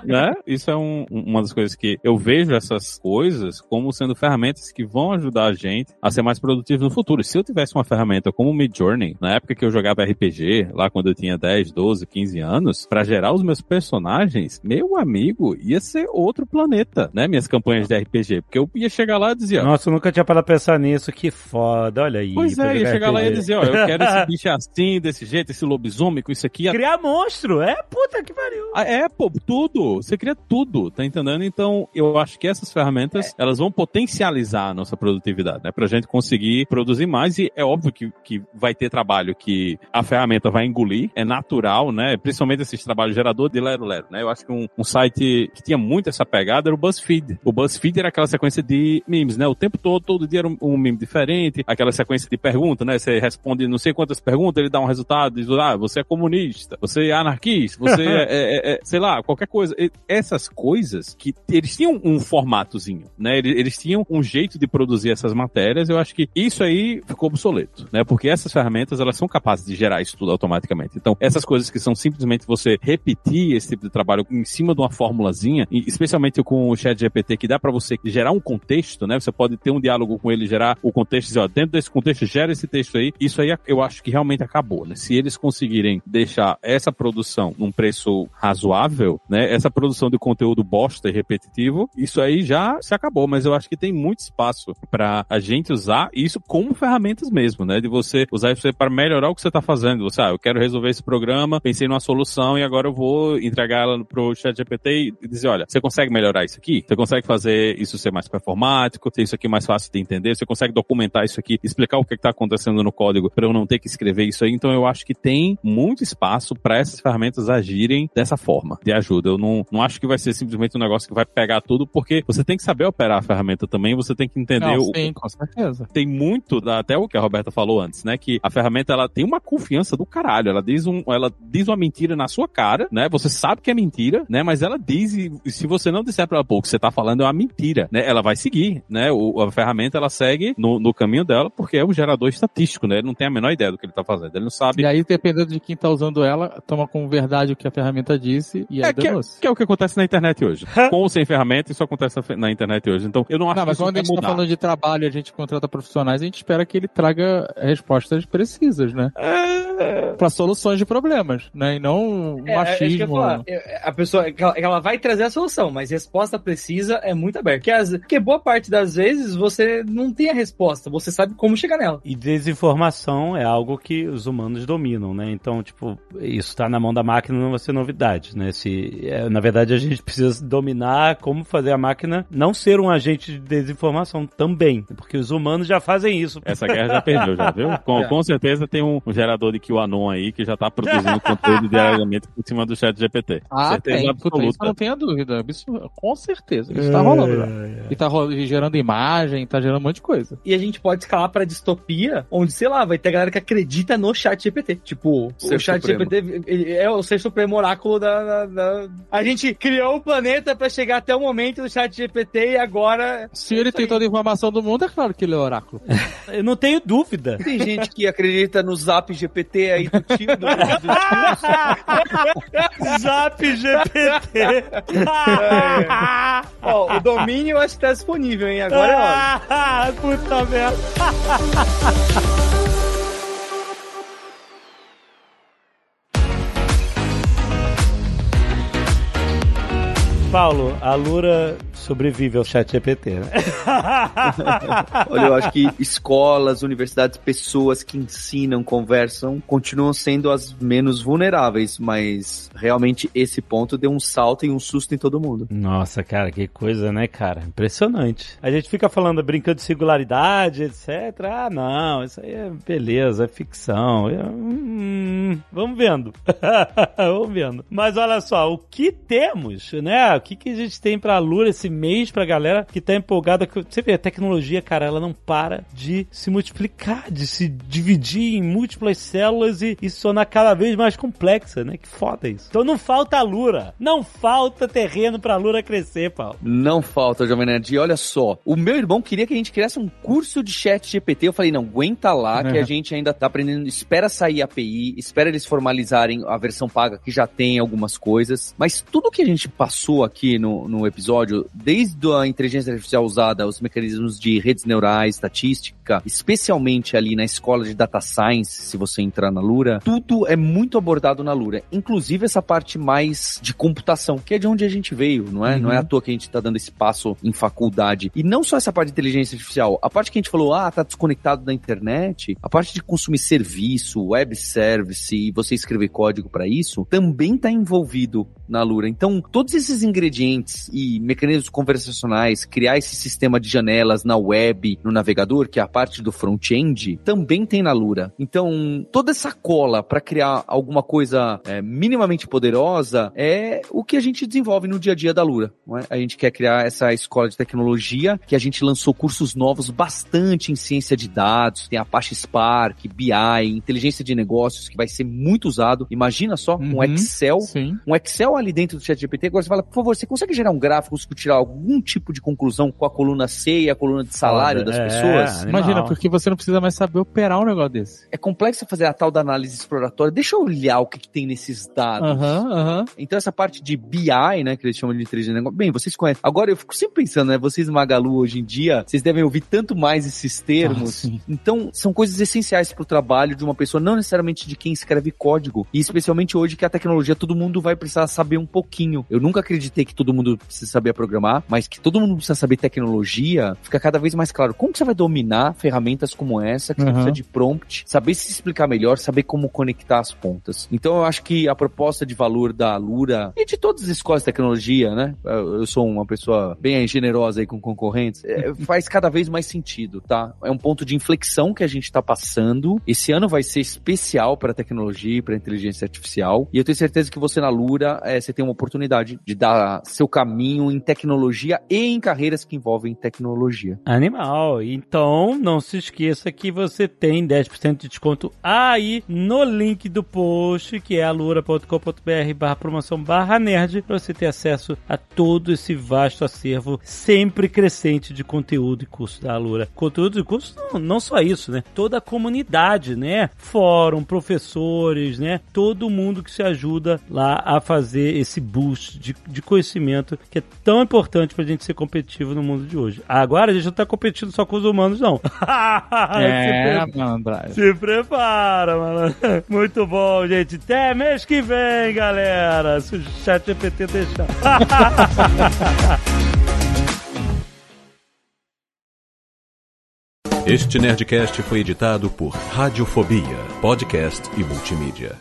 né? Isso é um- uma das coisas que eu vejo essas coisas como sendo ferramentas que vão ajudar a gente a ser mais produtivo no futuro. Se eu tivesse uma ferramenta como o Midjourney, na época que eu jogava RPG, lá quando eu tinha 10, 12, 15 anos, pra gerar os meus personagens, meu amigo, ia ser outro planeta, né? Minhas campanhas de RPG. Porque eu ia chegar lá e dizer, ó, Nossa, eu nunca tinha parado pra pensar nisso, que foda, olha aí. Pois é, ia chegar lá e ia RPG. dizer, ó, eu quero esse bicho assim, desse jeito, esse lobisomem com isso aqui. Criar monstro, é puta que pariu. Ah, É, pô, tudo. Você cria tudo, tá entendendo? Então, eu acho que essas ferramentas, elas vão potencializar a nossa produtividade, né? Pra gente conseguir produzir mais. E é óbvio que, que vai ter trabalho que a ferramenta vai engolir, é natural, né? Principalmente esses trabalhos gerador de Lero Lero, né? Eu acho que um, um site que tinha muito essa pegada era o BuzzFeed. O BuzzFeed era aquela sequência de memes, né? O tempo todo, todo dia era um, um meme diferente, aquela sequência de perguntas, né? Você responde não sei quantas perguntas, ele dá um resultado, diz, ah, você é comunista, você é anarquista, você é, é- é- sei lá, qualquer coisa. Essas coisas que eles tinham um formatozinho, né? Eles, eles tinham um jeito de produzir essas matérias, eu acho que isso aí ficou obsoleto, né? Porque essas ferramentas, elas são capazes de gerar isso tudo automaticamente. Então, essas coisas que são simplesmente você repetir esse tipo de trabalho em cima de uma formulazinha, especialmente com o chat GPT, que dá pra você gerar um contexto, né? Você pode ter um diálogo com ele, gerar o contexto e dizer, ó, dentro desse contexto, gera esse texto aí. Isso aí eu acho que realmente acabou, né? Se eles conseguirem deixar essa produção num preço razoável, né? Essa produção de conteúdo bosta e repetitivo, isso aí já se acabou, mas eu acho que tem muito espaço pra a gente usar isso como ferramentas mesmo, né? De você usar isso para melhorar o que você tá fazendo. Você, ah, eu quero resolver esse programa, pensei numa solução e agora eu vou entregar ela pro chat GPT e dizer, olha, você consegue melhorar isso aqui? Você consegue fazer isso ser mais performático, ter isso aqui mais fácil de entender? Você consegue documentar isso aqui, explicar o que está acontecendo no código para eu não ter que escrever isso aí? Então eu acho que tem muito espaço para essas ferramentas agirem dessa forma, de ajuda. Eu não, não acho que vai ser simplesmente um negócio que vai pegar tudo, porque você tem que saber operar a ferramenta também, você tem que entender Não, o, sim, com certeza. tem muito, até o que a Roberta falou antes, né? Que a ferramenta ela tem uma confiança do caralho. Ela diz, um, ela diz uma mentira na sua cara, né? Você sabe que é mentira, né? Mas ela diz, e, se você não disser pra ela, pô, o que você tá falando é uma mentira, né? Ela vai seguir, né? O, a ferramenta ela segue no, no caminho dela, porque é um gerador estatístico, né? Ele não tem a menor ideia do que ele tá fazendo. Ele não sabe. E aí, dependendo de quem tá usando ela, toma como verdade o que a ferramenta disse e aí É, que, é, que é o que acontece na internet hoje. Com ou sem ferramenta, isso acontece na internet hoje. Então, eu não acho Não, que mas isso quando a gente tá mudar. falando de trabalho e a gente contrata profissionais, a gente espera que ele traga respostas precisas, né? Pra soluções de problemas, né? E não É, é, eu falar. É, A pessoa, que ela, que ela vai trazer a solução, mas resposta precisa é muito aberta. Porque, as- porque boa parte das vezes você não tem a resposta, você sabe como chegar nela. E desinformação é algo que os humanos dominam, né? Então, tipo, isso tá na mão da máquina não vai ser novidade, né? Se, é, na verdade, a gente precisa dominar como fazer a máquina não ser um agente de desinformação também, porque os humanos já fazem isso. Essa guerra já perdeu, já viu? Com, Já. com certeza tem um, um gerador de QAnon aí que já tá produzindo conteúdo diariamente por cima do chat GPT. Ah, certeza tem. Puta, isso absoluta. não tenha dúvida. Isso, com certeza. Isso tá rolando já. E tá gerando imagem, tá gerando um monte de coisa. E a gente pode escalar pra distopia, onde, sei lá, vai ter galera que acredita no chat GPT. Tipo, Ser o chat supremo. GPT é o ser supremo oráculo da, da- da- A gente criou o planeta pra chegar até o momento do chat GPT e agora... Se ele tem aí. toda a informação do mundo, é claro que ele é oráculo. Eu não tenho dúvida. Tem gente que acredita no zap GPT aí do tio, do, do Zap GPT. Ó, o domínio eu acho que tá disponível, hein? Agora é hora. Ah, Puta merda. Paulo, a Lura sobrevive ao chat GPT, né? Olha, eu acho que escolas, universidades, pessoas que ensinam, conversam, continuam sendo as menos vulneráveis, mas realmente esse ponto deu um salto e um susto em todo mundo. Nossa, cara, que coisa, né, cara? Impressionante. A gente fica falando, brincando de singularidade, etc. Ah, não, isso aí é beleza, é ficção. É, hum, vamos vendo. vamos vendo. Mas olha só, o que temos, né? O que, que a gente tem pra Lura esse mês pra galera que tá empolgada? que- Você vê, a tecnologia, cara, ela não para de se multiplicar, de se dividir em múltiplas células e, e se tornar cada vez mais complexa, né? Que foda isso. Então não falta Lura. Não falta terreno pra Lura crescer, Paulo. Não falta, Jovem Nerd. E olha só, o meu irmão queria que a gente criasse um curso de chat GPT. Eu falei, não, aguenta lá, que a gente ainda tá aprendendo. Espera sair a API, espera espera eles formalizarem a versão paga, que já tem algumas coisas. Mas tudo que a gente passou aqui no, no episódio, desde a inteligência artificial usada, os mecanismos de redes neurais, estatística, especialmente ali na escola de data science, se você entrar na Lura, tudo é muito abordado na Lura. Inclusive essa parte mais de computação, que é de onde a gente veio, não é? Não é à toa que a gente tá dando esse passo em faculdade. E não só essa parte de inteligência artificial, a parte que a gente falou, ah, tá desconectado da internet, a parte de consumir serviço, web service e você escrever código para isso, também tá envolvido na Lura. Então, todos esses ingredientes e mecanismos conversacionais, criar esse sistema de janelas na web, no navegador, que é a parte do front-end, também tem na Lura. Então, toda essa cola para criar alguma coisa é, minimamente poderosa é o que a gente desenvolve no dia a dia da Lura. É? A gente quer criar essa escola de tecnologia que a gente lançou cursos novos bastante em ciência de dados, tem Apache Spark, BI, inteligência de negócios, que vai ser muito usado. Imagina só, um Uhum, Excel, Sim. um Excel ali dentro do ChatGPT. Agora você fala, por favor, você consegue gerar um gráfico, tirar algum tipo de conclusão com a coluna C e a coluna de salário Foda, das é, pessoas? animal. Imagina, porque você não precisa mais saber operar um negócio desse. É complexo fazer a tal da análise exploratória. Deixa eu olhar o que, que tem nesses dados. Aham, aham. Então essa parte de BI, né, que eles chamam de inteligência de negócio. Bem, vocês conhecem. Agora eu fico sempre pensando, né, vocês Magalu hoje em dia, vocês devem ouvir tanto mais esses termos. Ah, então são coisas essenciais para o trabalho de uma pessoa, não necessariamente de quem escreve código. E especialmente hoje que a tecnologia todo mundo vai precisar saber um pouquinho. Eu nunca acreditei que todo mundo precisa saber programar, mas que todo mundo precisa saber tecnologia, fica cada vez mais claro. Como que você vai dominar ferramentas como essa, que você Uhum. precisa de prompt, saber se explicar melhor, saber como conectar as pontas. Então eu acho que a proposta de valor da Lura e de todas as escolas de tecnologia, né? Eu sou uma pessoa bem generosa aí com concorrentes, é, faz cada vez mais sentido, tá? É um ponto de inflexão que a gente tá passando. Esse ano vai ser especial para tecnologia e para inteligência artificial. E eu tenho certeza que você na Lura, é, você tem uma oportunidade de dar seu caminho em tecnologia e em carreiras que envolvem tecnologia. Animal. Então, não se esqueça que você tem 10% de desconto aí no link do post, que é alura.com.br barra promoção barra nerd, para você ter acesso a todo esse vasto acervo sempre crescente de conteúdo e curso da Alura. Conteúdo e curso, não, não só isso, né? Toda a comunidade, né? Fórum, professores, né? Todo mundo que se ajuda lá a fazer esse boost de, de conhecimento que é tão importante pra gente ser competitivo no mundo de hoje. Agora a gente não tá competindo só com os humanos, não. É, se, pre- se prepara, mano. Muito bom, gente. Até mês que vem, galera. Se o chat GPT deixar. Este Nerdcast foi editado por Radiofobia, podcast e multimídia.